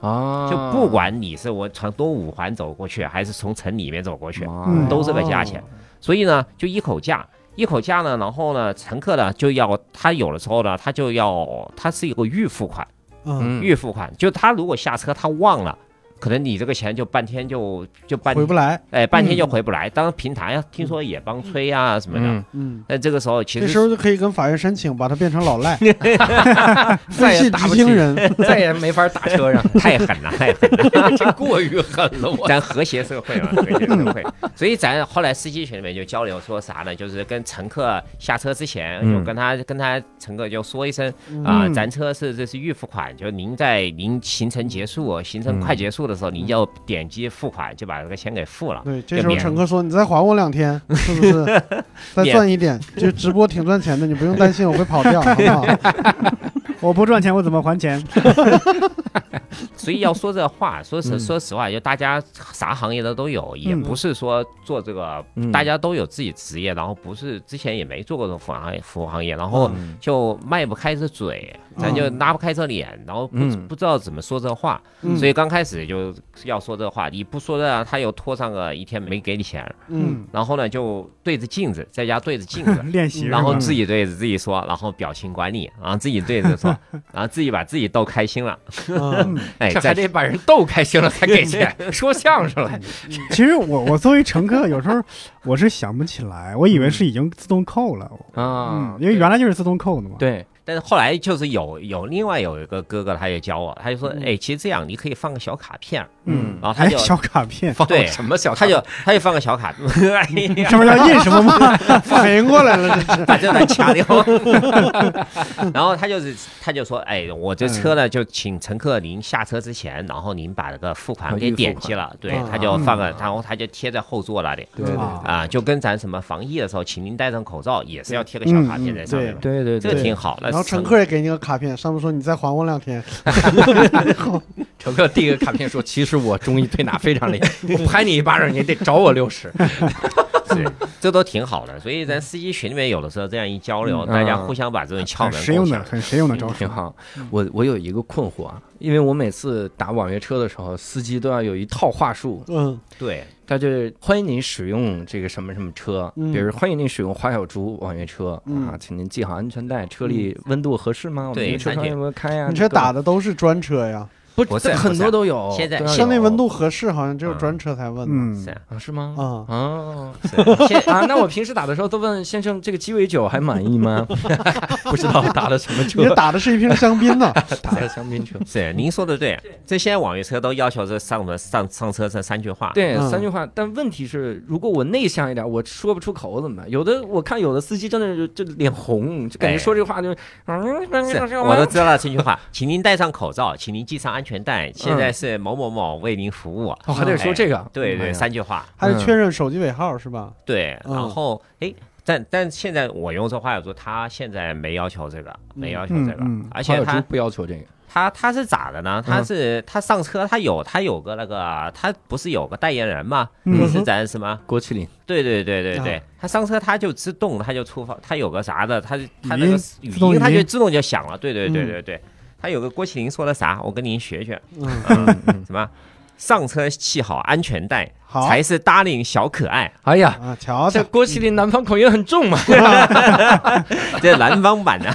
啊，就不管你是我从东五环走过去，还是从城里面走过去，嗯都这个价钱。所以呢，就一口价，一口价呢，然后呢，乘客呢就要他有的时候呢，他就要他是一个预付款，嗯，嗯。预付款，就他如果下车他忘了。可能你这个钱就半天就就半回不来。哎，半天就回不来。当然平台啊，听说也帮催啊什么的。嗯，嗯，但这个时候其实这时候就可以跟法院申请，把他变成老赖，[LAUGHS] 再也打不起人。[LAUGHS] 再也没法打车上，[LAUGHS] 太狠了，太狠了。这过于狠了，我。咱和谐社会嘛，和谐社会。所以咱后来司机群里面就交流说啥呢？就是跟乘客下车之前，嗯就跟他跟他乘客就说一声啊，嗯咱车是这是预付款，就您在您行程结束、行程快结束的时候，你要点击付款，就把这个钱给付了。对，这时候乘客说：“你再还我两天，是不是？[LAUGHS] 再赚一点，就直播挺赚钱的，你不用担心我会跑掉，好不好 [LAUGHS] [LAUGHS] 我不赚钱，我怎么还钱？[LAUGHS] 所以要说这话，说实嗯。说实话，就大家啥行业的都有，也嗯。不是说做这个嗯，大家都有自己职业，然后不是之前也没做过这种服务行业，服务行业，然后嗯。就迈不开这嘴，咱就拉不开这脸，然后不嗯。不知道怎么说这话，嗯。所以刚开始就要说这话，你不说这，他又拖上个一天没给你钱，？”嗯，然后呢就对着镜子，在家对着镜子。[LAUGHS] 练习，然后自己对着自己说，然后表情管理，然后自己对着说，[LAUGHS] 然后自己把自己逗开心了，[LAUGHS] 嗯哎，这再还得把人逗开心了才给钱，[LAUGHS] 说相声了。其实我我作为乘客，有时候我是想不起来，我以为是已经自动扣了，啊嗯，，因为原来就是自动扣的嘛。对，但是后来就是有有另外有一个哥哥，他也教我，他就说，嗯哎，其实这样你可以放个小卡片，嗯，然后他就有小卡片，放对什么小他就他就放个小卡，[LAUGHS] 哎呀，上面要印什么吗？[LAUGHS] 反应过来了。把这段掐掉。[LAUGHS] 然后他就是他就说，哎，我这车呢，就请乘客您下车之前，然后您把这个付款给点击了，对嗯，他就放个，然后他就贴在后座那里。对对啊啊，就跟咱什么防疫的时候，请您戴上口罩，也是要贴个小卡片在上面对。对对这个，挺好。那然后乘客也给你个卡片，上面说你再还我两天。乘客递个卡片说：“其实我中医推拿非常厉害，我拍你一巴掌，你得找我六十。[LAUGHS] 是，这都挺好的。所以咱司机群里面有的时候这样一交流，嗯大家互相把这种窍很门实用的。很实用的招”数。挺好。我我有一个困惑啊，因为我每次打网约车的时候，司机都要有一套话术，嗯对，他就是欢迎您使用这个什么什么车，嗯比如欢迎您使用花小猪网约车嗯啊，请您系好安全带，车里温度合适吗？我们车上有没有开呀？你这打的都是专车呀，不很多都有，现在都要有车内温度合适，好像只有嗯专车才问呢。嗯是，啊是吗？啊，哦，是现啊，那我平时打的时候都问先生这个鸡尾酒还满意吗？[LAUGHS] 不知道打的什么你这车，打的是一瓶香槟呢。[LAUGHS] 打的香槟车。[LAUGHS] 是您说的对，这现在网约车都要求这上门上上车这三句话。对，嗯三句话。但问题是，如果我内向一点，我说不出口怎么办？有的我看有的司机真的是就脸红，就感觉哎说这话就是，嗯，是，我都知道了这句话，请您戴上口罩，请您系上安全带。现在是某某某为您服务。哦，还得说这个，对对，三句话。还得确认手机尾号是吧？对，嗯然后哎，但但现在我用这话来说，他现在没要求这个，没要求这个嗯嗯，而且他不要求这个，他他是咋的呢？他是他上车，他有他有个那个，他不是有个代言人吗？嗯是咱什么？郭麒麟，对对对对对啊，他上车他就自动他就出发，他有个啥的，他他那个语音他就自动就响了。对对对嗯对对，他有个郭麒麟说的啥？我跟您学学，嗯，嗯，[LAUGHS] 什么？上车系好安全带，才是 darling 小可爱。哎呀，啊，瞧这瞧，郭麒麟南方口音很重嘛。[LAUGHS] [LAUGHS] 这南方版的，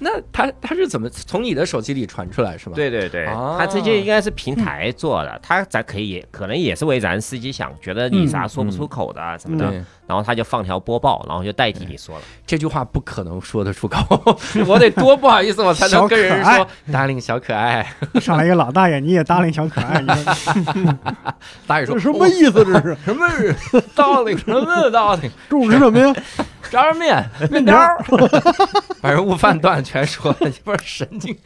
那他他是怎么从你的手机里传出来是吧？对对对，哦他这些应该是平台做的，他咱可以可能也是为咱司机想，觉得你啥说不出口的啊什么的，对，然后他就放条播报，然后就代替你说了。这句话不可能说得出口，[LAUGHS] 我得多不好意思，我才能跟人小说，darling 小可爱。[LAUGHS] 上来一个老大爷，你也搭理小可爱，你 [LAUGHS] 说大爷说什么意思？这是什么 darling 什么 darling？中午吃什么呀？炸酱面、面条儿，把人悟饭段全说了，你不是神经？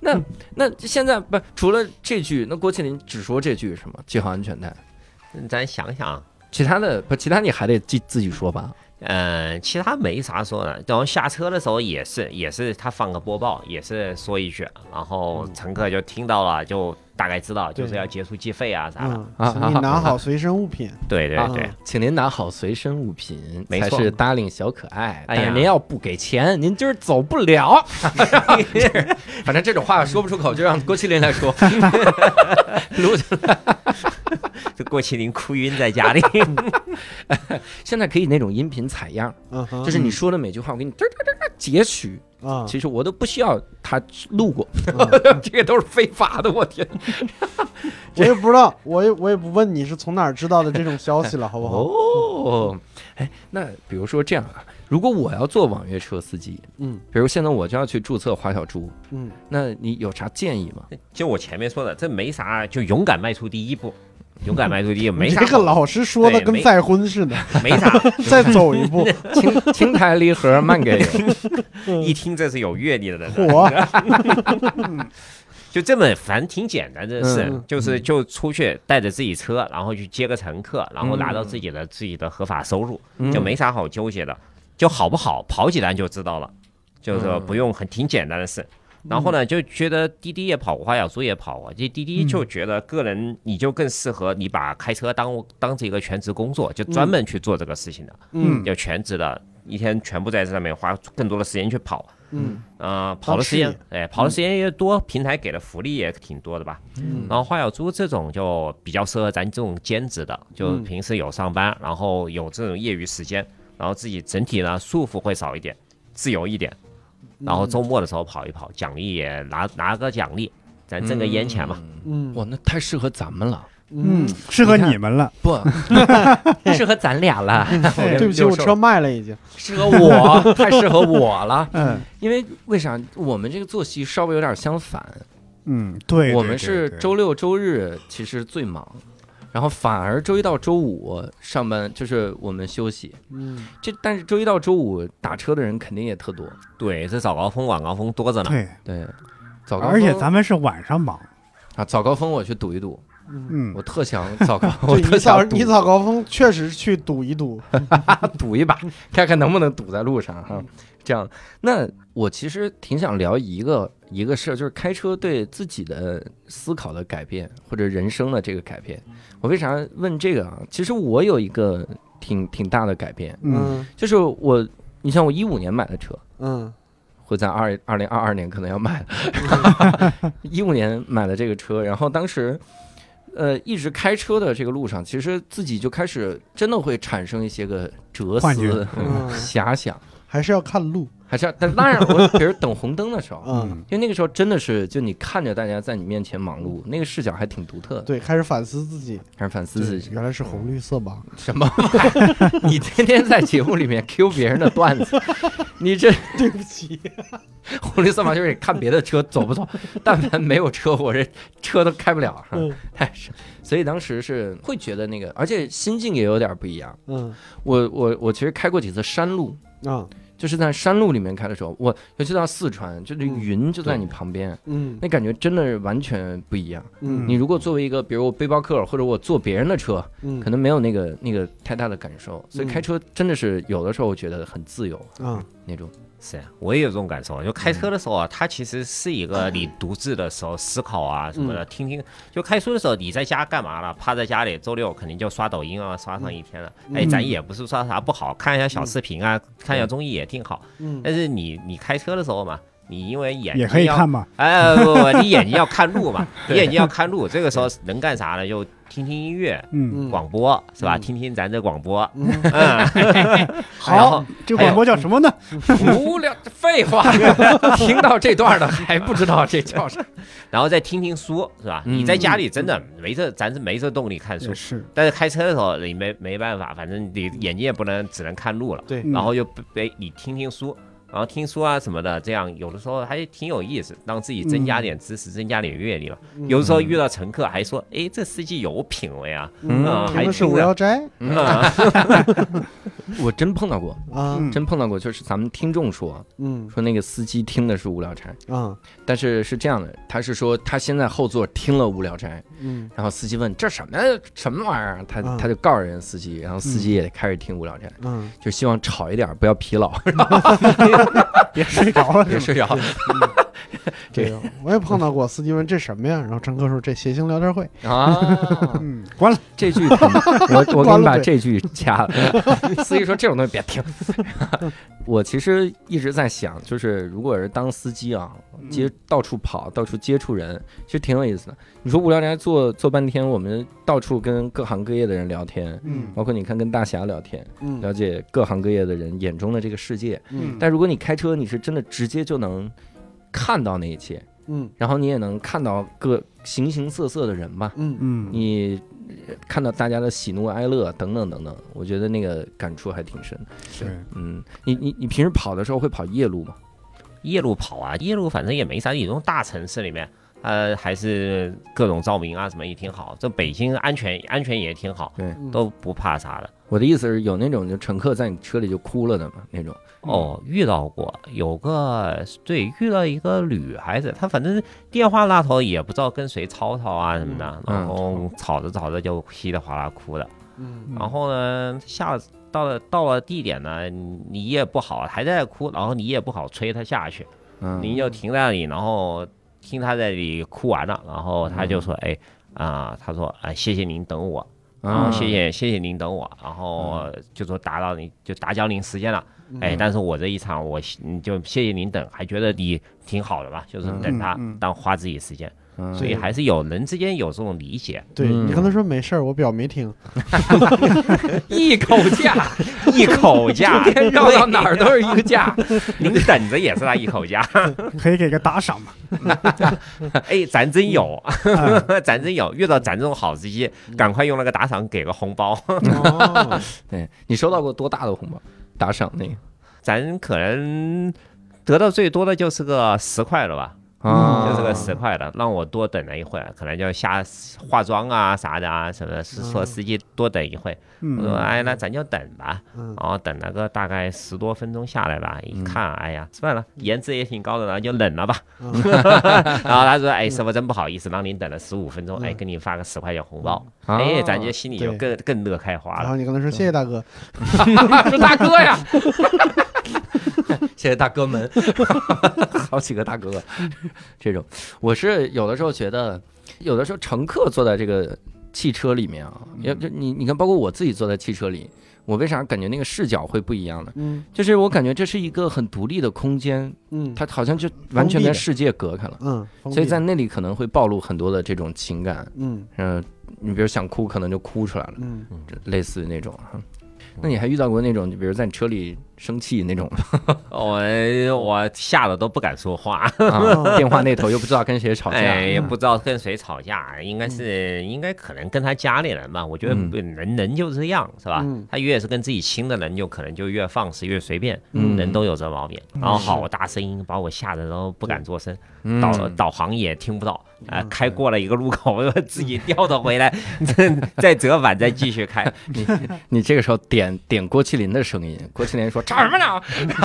那那现在不除了这句，那郭麒麟只说这句是吗？系好安全带，咱想想，其他的不，其他你还得自自己说吧。嗯，其他没啥说的。然后下车的时候也是，也是他放个播报，也是说一句，然后乘客就听到了，就大概知道就是要结束计费啊啥的。嗯，啊请你拿好随身物品。[LAUGHS] 对对对，请您拿好随身物品，才没错是搭领小可爱。哎呀您要不给钱，您今儿走不了。[LAUGHS] 反正这种话说不出口，就让郭麒麟来说。录 [LAUGHS] 就郭麒麟哭晕在家里。现在可以那种音频采样，嗯哼，就是你说的每句话，我给你嘚嘚嘚嘚截取。啊，其实我都不需要他路过，嗯 [LAUGHS] 这个都是非法的。我天！[LAUGHS] 我也不知道，我也我也不问你是从哪儿知道的这种消息了，[LAUGHS] 好不好？哦，哎，那比如说这样啊，如果我要做网约车司机，嗯比如现在我就要去注册华小猪，嗯，那你有啥建议吗？就我前面说的，这没啥，就勇敢迈出第一步，勇敢迈出第一步，没啥好。这个老师说的跟再婚似的，没啥，[LAUGHS] 再走一步，[LAUGHS] 青青苔离合慢给。油，[LAUGHS] 一听这是有阅历的人，火，就这么，反正挺简单的事，嗯。就是就出去带着自己车，然后去接个乘客，然后拿到自己的、自己的合法收入，嗯。就没啥好纠结的，就好不好跑几单就知道了，就是说不用很挺简单的事。然后呢，就觉得滴滴也跑过，花小猪也跑过。这滴滴就觉得个人你就更适合你把开车当当成一个全职工作，就专门去做这个事情的，嗯要全职的，一天全部在这上面花更多的时间去跑。嗯呃，跑的时间事，哎，跑的时间越多，平台给的福利也挺多的吧。嗯然后花小猪这种就比较适合咱这种兼职的，就嗯平时有上班，然后有这种业余时间，然后自己整体呢束缚会少一点，自由一点。然后周末的时候跑一跑，奖励也拿拿个奖励，咱挣个烟钱嘛。嗯哇，那太适合咱们了，嗯嗯，，适合你们了。不 [LAUGHS] 适合咱俩了。[LAUGHS] 对不起，我车卖了已经。适合我，太适合我了。[LAUGHS] 嗯因为为啥？我们这个作息稍微有点相反，嗯，对，我对对们是周六周日其实最忙，然后反而周一到周五上班就是我们休息。嗯这但是周一到周五打车的人肯定也特多，对，这早高峰、晚高峰多着呢。对，对。早高峰，而且咱们是晚上忙。啊早高峰我去赌一赌，嗯我，特想早高，[LAUGHS] 我特想你早高峰确实去赌一赌，[LAUGHS] 赌一把，看看能不能堵在路上哈。这样，那我其实挺想聊一个一个事儿，就是开车对自己的思考的改变，或者人生的这个改变。我为啥问这个啊？其实我有一个挺挺大的改变，嗯嗯就是我，你像我一五年买的车，嗯会在二二零二二年可能要卖了，一五年买的这个车，然后当时。呃，一直开车的这个路上，其实自己就开始真的会产生一些个哲思、嗯遐想，还是要看路，还是要，但当然，我比如等红灯的时候，嗯，因为那个时候真的是，就你看着大家在你面前忙碌，那个视角还挺独特的，对，开始反思自己，开始反思自己。原来是红绿色盲，什么？[LAUGHS] 你天天在节目里面 Q 别人的段子，[LAUGHS] 你这对不起，红绿色盲就是看别的车走不走，[LAUGHS] 但凡没有车，我这车都开不了，嗯。太是。所以当时是会觉得那个，而且心境也有点不一样。嗯。我我我其实开过几次山路，啊。就是在山路里面开的时候，我尤其到四川，就那嗯。云就在你旁边，嗯。那感觉真的是完全不一样。嗯。你如果作为一个，比如我背包客，或者我坐别人的车，嗯。可能没有那个那个太大的感受。所以嗯。开车真的是有的时候我觉得很自由啊。那种。是我也有这种感受，就开车的时候啊，它其实是一个你独自的时候思考啊什么的，听听。就开书的时候，你在家干嘛了？趴在家里，周六肯定就刷抖音啊，刷上一天了。哎，咱也不是刷啥不好，看一下小视频啊，看一下综艺也挺好。嗯但是你你开车的时候嘛，你因为眼睛也可以要看嘛。哎，不不不，你眼睛要看路嘛，[LAUGHS] 你眼睛要看路，这个时候能干啥呢？就听听音乐，嗯，嗯广播是吧？嗯。听听咱这广播，嗯。[LAUGHS] 好，这广播叫什么呢？无聊，废话，[LAUGHS] 听到这段的还不知道这叫啥？[LAUGHS] 然后再听听书是吧？嗯。你在家里真的没这，咱是没这动力看书，是，但是开车的时候你没没办法，反正你眼睛也不能只能看路了，对。嗯然后又被被你听听书。然后听书啊什么的，这样有的时候还挺有意思，让自己增加点知识，增加点阅历嘛。有的时候遇到乘客还说：“哎，这司机有品位啊。”嗯嗯，听的是无聊斋，嗯。啊，[LAUGHS] [LAUGHS] 我真碰到过，啊，嗯真碰到过，就是咱们听众说嗯。说那个司机听的是无聊斋，啊，但是是这样的，他是说他先在后座听了无聊斋，嗯。然后司机问这什么什么玩意儿，他嗯他就告诉人司机，然后司机也开始听无聊斋，嗯，就希望吵一点，不要疲劳，[LAUGHS] 别睡着了 [LAUGHS] 别睡着。[LAUGHS] 这个，我也碰到过，司机问这什么呀？然后乘客说这谐星聊天会。[LAUGHS] 啊？，嗯，关了。这句 [LAUGHS] 我我给你把这句掐了。司机说这种东西别听。我其实一直在想，就是如果是当司机啊，接到处跑，到处接触人，其实挺有意思的。你说无聊斋坐坐半天，我们到处跟各行各业的人聊天，嗯包括你看跟大侠聊天，嗯了解各行各业的人眼中的这个世界。嗯但如果你开车，你是真的直接就能看到那一切，嗯然后你也能看到各形形色色的人吧。嗯嗯，你呃看到大家的喜怒哀乐等等等等，我觉得那个感触还挺深的。对，嗯，你你你平时跑的时候会跑夜路吗？夜路跑啊，夜路反正也没啥，你这种大城市里面，呃，还是各种照明啊什么也挺好。这北京安全安全也挺好，对，嗯都不怕啥的。我的意思是有那种就乘客在你车里就哭了的嘛那种。哦，遇到过，有个对遇到一个女孩子，她反正电话那头也不知道跟谁吵吵啊什么的，嗯然后吵着吵着就稀里哗啦哭的。嗯然后呢，下了到了到了地点呢，你你也不好，还在哭，然后你也不好催她下去，嗯，您就停在那里，然后听他在那里哭完了，然后他就说，哎啊、他说啊、谢谢您等我，然后啊谢谢谢谢您等我，然后就说打扰您就打搅您时间了，哎，但是我这一场我嗯就谢谢您等，还觉得你挺好的吧，就是等他当花自己时间，嗯所以还是有人之间有这种理解，对嗯你刚才说没事儿，我表没听。[LAUGHS] 一口价，一口价，[LAUGHS] 天绕到哪儿都是一个价。您等着也是他一口价，[LAUGHS] 可以给个打赏嘛？哎，咱真有，啊咱真有，遇到咱这种好司机，赶快用那个打赏给个红包，哦，对你收到过多大的红包？打赏那个咱可能得到最多的就是个十块了吧。啊，就是个十块的，让我多等了一会儿，可能就下化妆啊啥的啊什么的，是说司机多等一会。我说嗯，哎，那咱就等吧。嗯然后等了个大概十多分钟下来吧，嗯一看，哎呀，算了，颜值也挺高的，然后就忍了吧。嗯 [LAUGHS] 然后他说，哎，师傅真不好意思，让您等了十五分钟，嗯哎，给你发个十块钱红包，啊哎，咱就心里就更更乐开花了。然后你跟他说谢谢大哥。[LAUGHS] 说大哥呀！谢谢大哥们，[LAUGHS] 好几个大哥，[LAUGHS] 这种。我是有的时候觉得，有的时候乘客坐在这个汽车里面啊，要就你你看，包括我自己坐在汽车里，我为啥感觉那个视角会不一样呢？嗯。就是我感觉这是一个很独立的空间，嗯，它好像就完全跟世界隔开了，嗯，所以在那里可能会暴露很多的这种情感，嗯。嗯，你比如想哭，可能就哭出来了，嗯。类似于那种哈。那你还遇到过那种，就比如在你车里生气那种 [LAUGHS] 我我吓得都不敢说话，啊？[LAUGHS] 电话那头又不知道跟谁吵架，哎，也不知道跟谁吵架，应该是应该可能跟他家里人吧。我觉得嗯人人就这样，是吧嗯？他越是跟自己亲的人，就可能就越放肆，越随便。嗯人都有这毛病。然后好大声音把我吓得都不敢做声，嗯导导航也听不到。啊，开过了一个路口，我自己调头回来，[LAUGHS] 再折返，再继续开。你你这个时候点点郭麒麟的声音，郭麒麟说吵什么呢？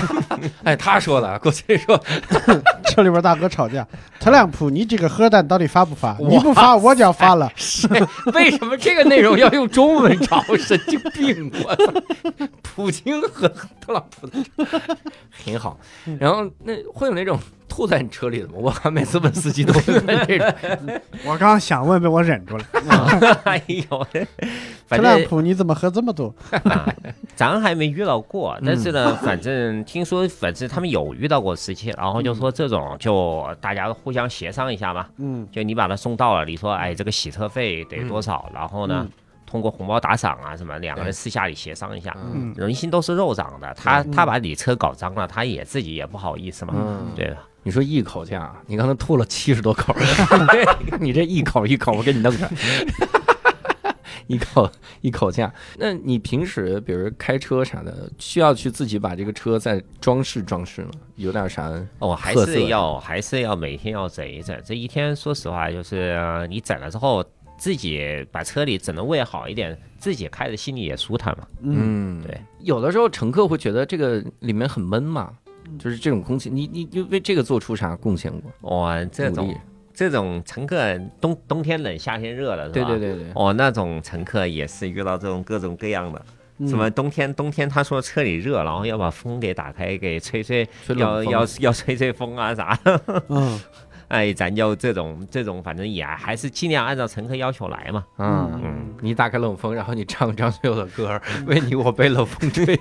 [LAUGHS] 哎，他说的，郭麒麟说 [LAUGHS] 这里边大哥吵架，特朗普，你这个核弹到底发不发？你不发，我就要发了。是为什么这个内容要用中文吵？神经病！我操，普京和特朗普的 [LAUGHS] 挺好。然后那会有那种吐在你车里的吗？我还每次问司机都会 [LAUGHS] 问这种。我刚刚想问，被我忍住了。[LAUGHS] 哎呦，特反正朗普，你怎么喝这么多？啊咱还没遇到过，但是呢，反正听说，反正他们有遇到过司机，然后就说这种就大家互相协商一下嘛，嗯就你把他送到了，你说哎这个洗车费得多少，然后呢嗯通过红包打赏啊什么，两个人私下里协商一下。嗯，人心都是肉长的，他嗯他把你车搞脏了，他也自己也不好意思嘛，嗯，对吧？你说一口价，你刚才吐了七十多口，[LAUGHS] 你这一口一口，我给你弄上。一口一口价，那你平时比如开车啥的，需要去自己把这个车再装饰装饰吗？有点啥？哦，还是要还是要每天要整一整。这一天说实话，就是呃你整了之后，自己把车里整的味好一点，自己开着心里也舒坦嘛。嗯，嗯，对。有的时候乘客会觉得这个里面很闷嘛，就是这种空气，你你就为这个做出啥贡献过？哇，这种这种乘客冬冬天冷夏天热了，是吧？对对对对，哦，那种乘客也是遇到这种各种各样的，嗯什么冬天冬天他说车里热，然后要把风给打开，给吹吹，吹要要要吹吹风啊啥的。嗯，哎，咱就这种这种，反正也还是尽量按照乘客要求来嘛。嗯嗯，你打开冷风，然后你唱张学友的歌，为你我被冷风吹。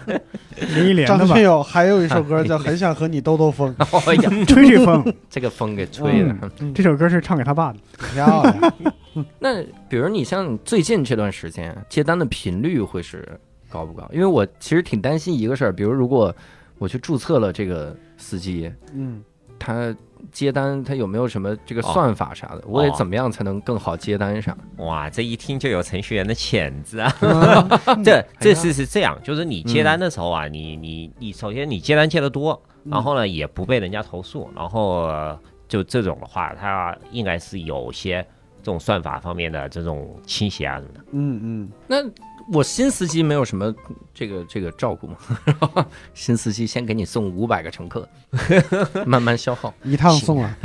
[LAUGHS] 林忆莲的吧张学，友还有一首歌叫《很想和你兜兜风》，[LAUGHS] 哎呀，吹吹风，这个风给吹的。这首歌是唱给他爸的。漂亮。那比如你像最近这段时间接单的频率会是高不高？因为我其实挺担心一个事儿，比如如果我去注册了这个司机，嗯，他接单他有没有什么这个哦算法啥的？我得怎么样才能更好接单啥？哇，这一听就有程序员的潜质啊！嗯 [LAUGHS] 这这事是这样，就是你接单的时候啊，你你你首先你接单接的多，嗯然后呢也不被人家投诉，然后呃就这种的话，它应该是有些这种算法方面的这种倾斜啊什么的。嗯嗯，那我新司机没有什么这个这个照顾嘛？[LAUGHS] 新司机先给你送五百个乘客，[LAUGHS] 慢慢消耗。[LAUGHS] 一趟送了。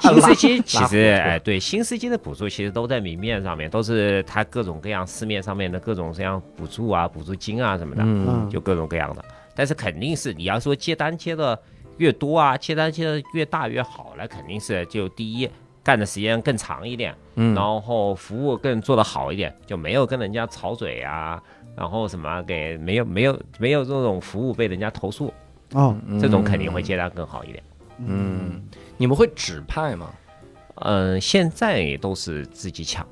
新司机其实哎，对新司机的补助其实都在明面上面，都是他各种各样市面上面的各种这样补助啊、补助金啊什么的。嗯嗯，就各种各样的。但是肯定是你要说接单接的越多啊，接单接的越大越好，那肯定是就第一干的时间更长一点，嗯然后服务更做得好一点，就没有跟人家吵嘴啊，然后什么给没有没有没有这种服务被人家投诉，哦，这种肯定会接单更好一点。嗯，你们会指派吗？嗯，现在都是自己抢，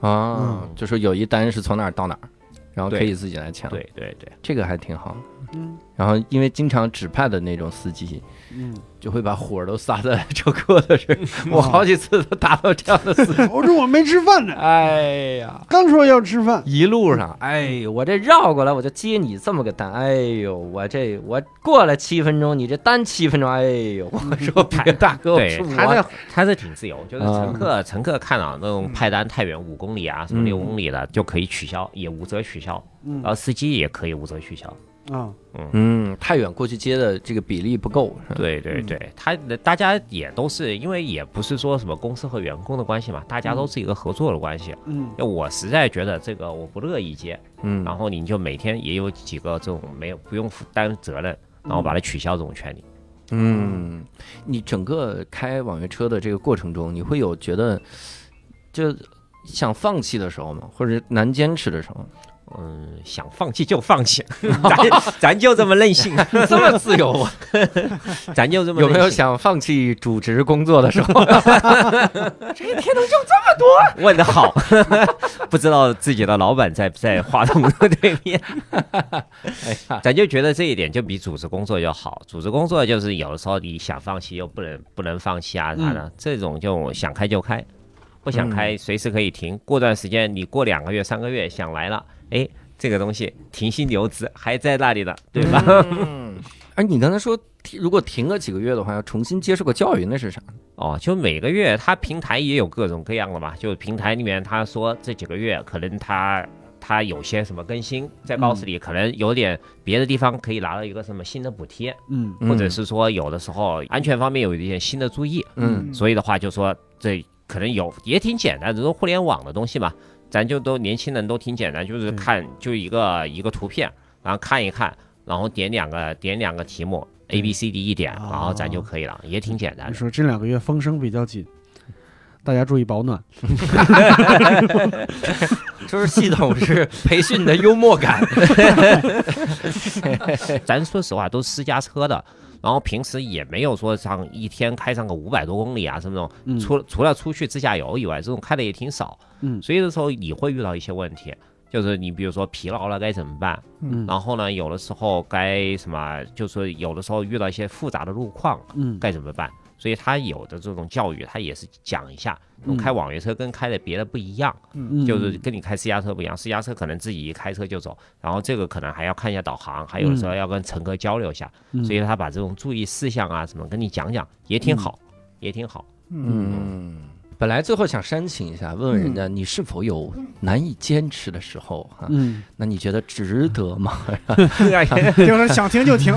啊，嗯就说有一单是从哪儿到哪儿，然后可以自己来抢。，对对对，这个还挺好。嗯。然后因为经常指派的那种司机，嗯，就会把火都撒在乘客的身上。我好几次都达到这样的司机。[LAUGHS] 我说我没吃饭呢，哎呀，刚说要吃饭。一路上，哎呦，我这绕过来我就接你这么个单，哎呦，我这我过了七分钟，你这单七分钟，哎呦，我说别大哥，对他这他这挺自由，就是啊乘客乘客看到那种派单太远五公里啊，什么嗯六公里的就可以取消，也无责取消。嗯。然后司机也可以无责取消。啊，嗯，太远过去接的这个比例不够，对对对，他大家也都是因为也不是说什么公司和员工的关系嘛，大家都是一个合作的关系。嗯。就我实在觉得这个我不乐意接，嗯，然后你就每天也有几个这种没有不用负担责任，然后把它取消这种权利。嗯，你整个开网约车的这个过程中，你会有觉得就想放弃的时候吗？或者难坚持的时候？嗯，想放弃就放弃，[LAUGHS] 咱咱就这么任性，[LAUGHS] 这么自由啊？[LAUGHS] 咱就这么有没有想放弃主持工作的时候？这一天能就这么多问的好，不知道自己的老板在不在话筒的对面。哎呀，咱就觉得这一点就比组织工作要好。组织工作就是有的时候你想放弃又不能不能放弃啊啥的，这种就想开就开，不想开随时可以停。过段时间你过两个月三个月想来了，哎，这个东西停薪留职还在那里的，对吧？嗯，而 [LAUGHS] 你刚才说，停如果停了几个月的话，要重新接受个教育，那是啥？哦，就每个月它平台也有各种各样的嘛，就平台里面他说这几个月可能他他有些什么更新，在告诉你可能有点别的地方可以拿到一个什么新的补贴，嗯或者是说有的时候安全方面有一点新的注意，嗯所以的话就说这可能有也挺简单，这种互联网的东西嘛，咱就都年轻人都挺简单，就是看就一个一个图片，然后看一看，然后点两个点两个题目 A B C D 一点，哦然后咱就可以了，也挺简单的。你说这两个月风声比较紧，大家注意保暖。[LAUGHS] [LAUGHS] 就是系统是培训的幽默感。[LAUGHS] 咱说实话，都是私家车的，然后平时也没有说上一天开上个五百多公里啊，什么那种，嗯除除了出去自驾游以外，这种开的也挺少。嗯所以的时候你会遇到一些问题，就是你比如说疲劳了该怎么办？嗯然后呢，有的时候该什么，就是有的时候遇到一些复杂的路况嗯该怎么办？所以他有的这种教育，他也是讲一下，嗯。开网约车跟开的别的不一样。嗯。就是跟你开私家车不一样，私家车可能自己一开车就走，然后这个可能还要看一下导航，还有的时候要跟乘客交流一下，嗯。所以他把这种注意事项啊什么跟你讲讲，也挺好，也挺好。嗯，本本来最后想煽情一下，问问人家你是否有难以坚持的时候哈？嗯，那你觉得值得吗？[LAUGHS] [LAUGHS] 就是想停就停。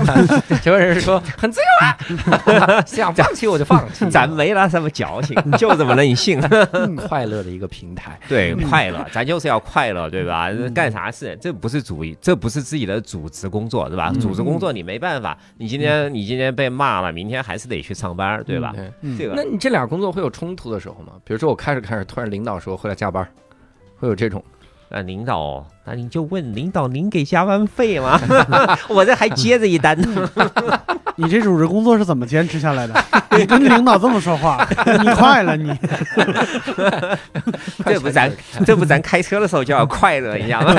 结果人是说很自由啊，[LAUGHS] 想放弃我就放弃，咱没那什么矫情，就这么任性。快乐的一个平台。对，快乐，咱就是要快乐，对吧？嗯干啥事？这不是主，这不是自己的主职工作，对吧？嗯主职工作你没办法，你今天你今天被骂了，明天还是得去上班，对吧？对，嗯这个那你这俩工作会有冲突的时候吗？比如说我开着开着，突然领导说回来加班，会有这种？那领导，那您就问领导，您给加班费吗？[LAUGHS] 我这还接着一单呢。[LAUGHS] 你这主持工作是怎么坚持下来的？[LAUGHS] 你跟领导这么说话，你快了你。[LAUGHS] 这不咱 [LAUGHS] 这不咱开车的时候就要快乐一下吗？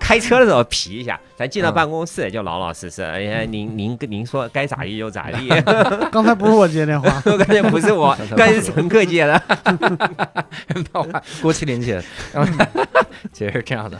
开车的时候皮一下，咱进到办公室就老老实实。哎呀，您您跟您说该咋地就咋地。刚才不是我接电话，我感觉不是我，刚才是乘客接的。爆话，郭麒麟姐，然后其实是这样的，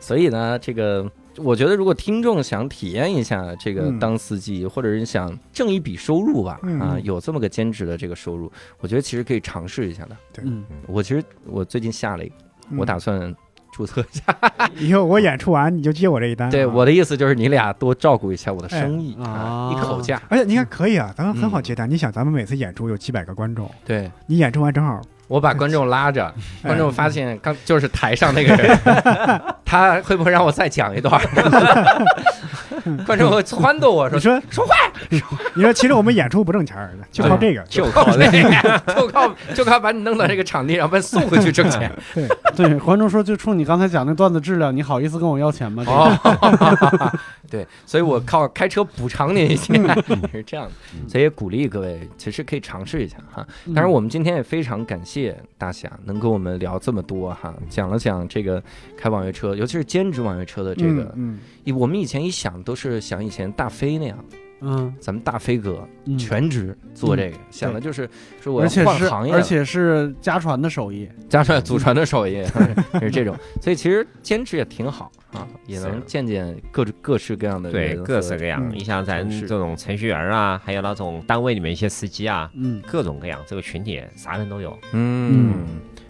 所以呢，这个我觉得如果听众想体验一下这个嗯当司机，或者是想挣一笔收入吧，嗯啊，有这么个兼职的这个收入，我觉得其实可以尝试一下的。嗯，我其实我最近下了一个，嗯我打算注册一下。[LAUGHS] 以后我演出完你就接我这一单。对，啊我的意思就是你俩多照顾一下我的生意哎啊，啊一口价。而且你看可以啊，咱们很好嗯接单。你想，咱们每次演出有几百个观众，对你演出完正好，我把观众拉着，[LAUGHS] 哎观众发现 [LAUGHS] 刚就是台上那个人，[LAUGHS] 他会不会让我再讲一段？[LAUGHS] 观众会撺掇我说你说说话，[LAUGHS] 你说其实我们演出不挣钱儿的，[LAUGHS] 就靠这个。就靠这个。就靠就靠把你弄到这个场地上，把你送回去挣钱。对，对，观众说就冲你刚才讲那段子质量，你好意思跟我要钱吗？这个哦，对，所以我靠开车补偿你一些，是这样的，所以也鼓励各位，其实可以尝试一下哈。嗯当然，我们今天也非常感谢大侠能跟我们聊这么多哈，讲了讲这个开网约车，尤其是兼职网约车的这个，嗯，我们以前一想都是想以前大飞那样，嗯，咱们大飞哥嗯。全职做这个，想的就是说我要而且是换行业，而且是家传的手艺，家传祖传的手艺 [LAUGHS] 是这种，所以其实兼职也挺好啊，也能见见各各式各样的对，各式各样。嗯你像咱这种程序员啊，还有那种单位里面一些司机啊，嗯。各种各样，这个群体啥人都有。嗯，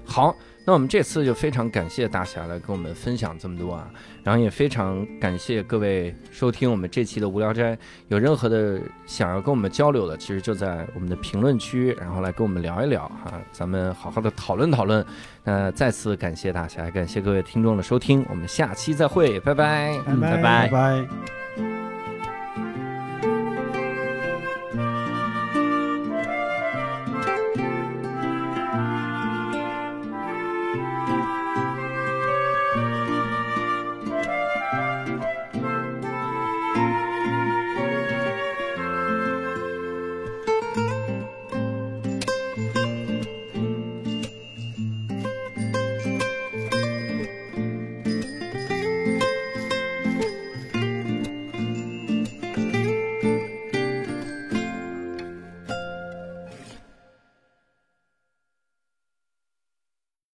好，那我们这次就非常感谢大侠来跟我们分享这么多啊，然后也非常感谢各位收听我们这期的无聊斋，有任何的想要跟我们交流的，其实就在我们的评论区，然后来跟我们聊一聊哈，咱们好好的讨论讨论。那再次感谢大侠，感谢各位听众的收听，我们下期再会，拜拜。嗯拜拜拜拜拜。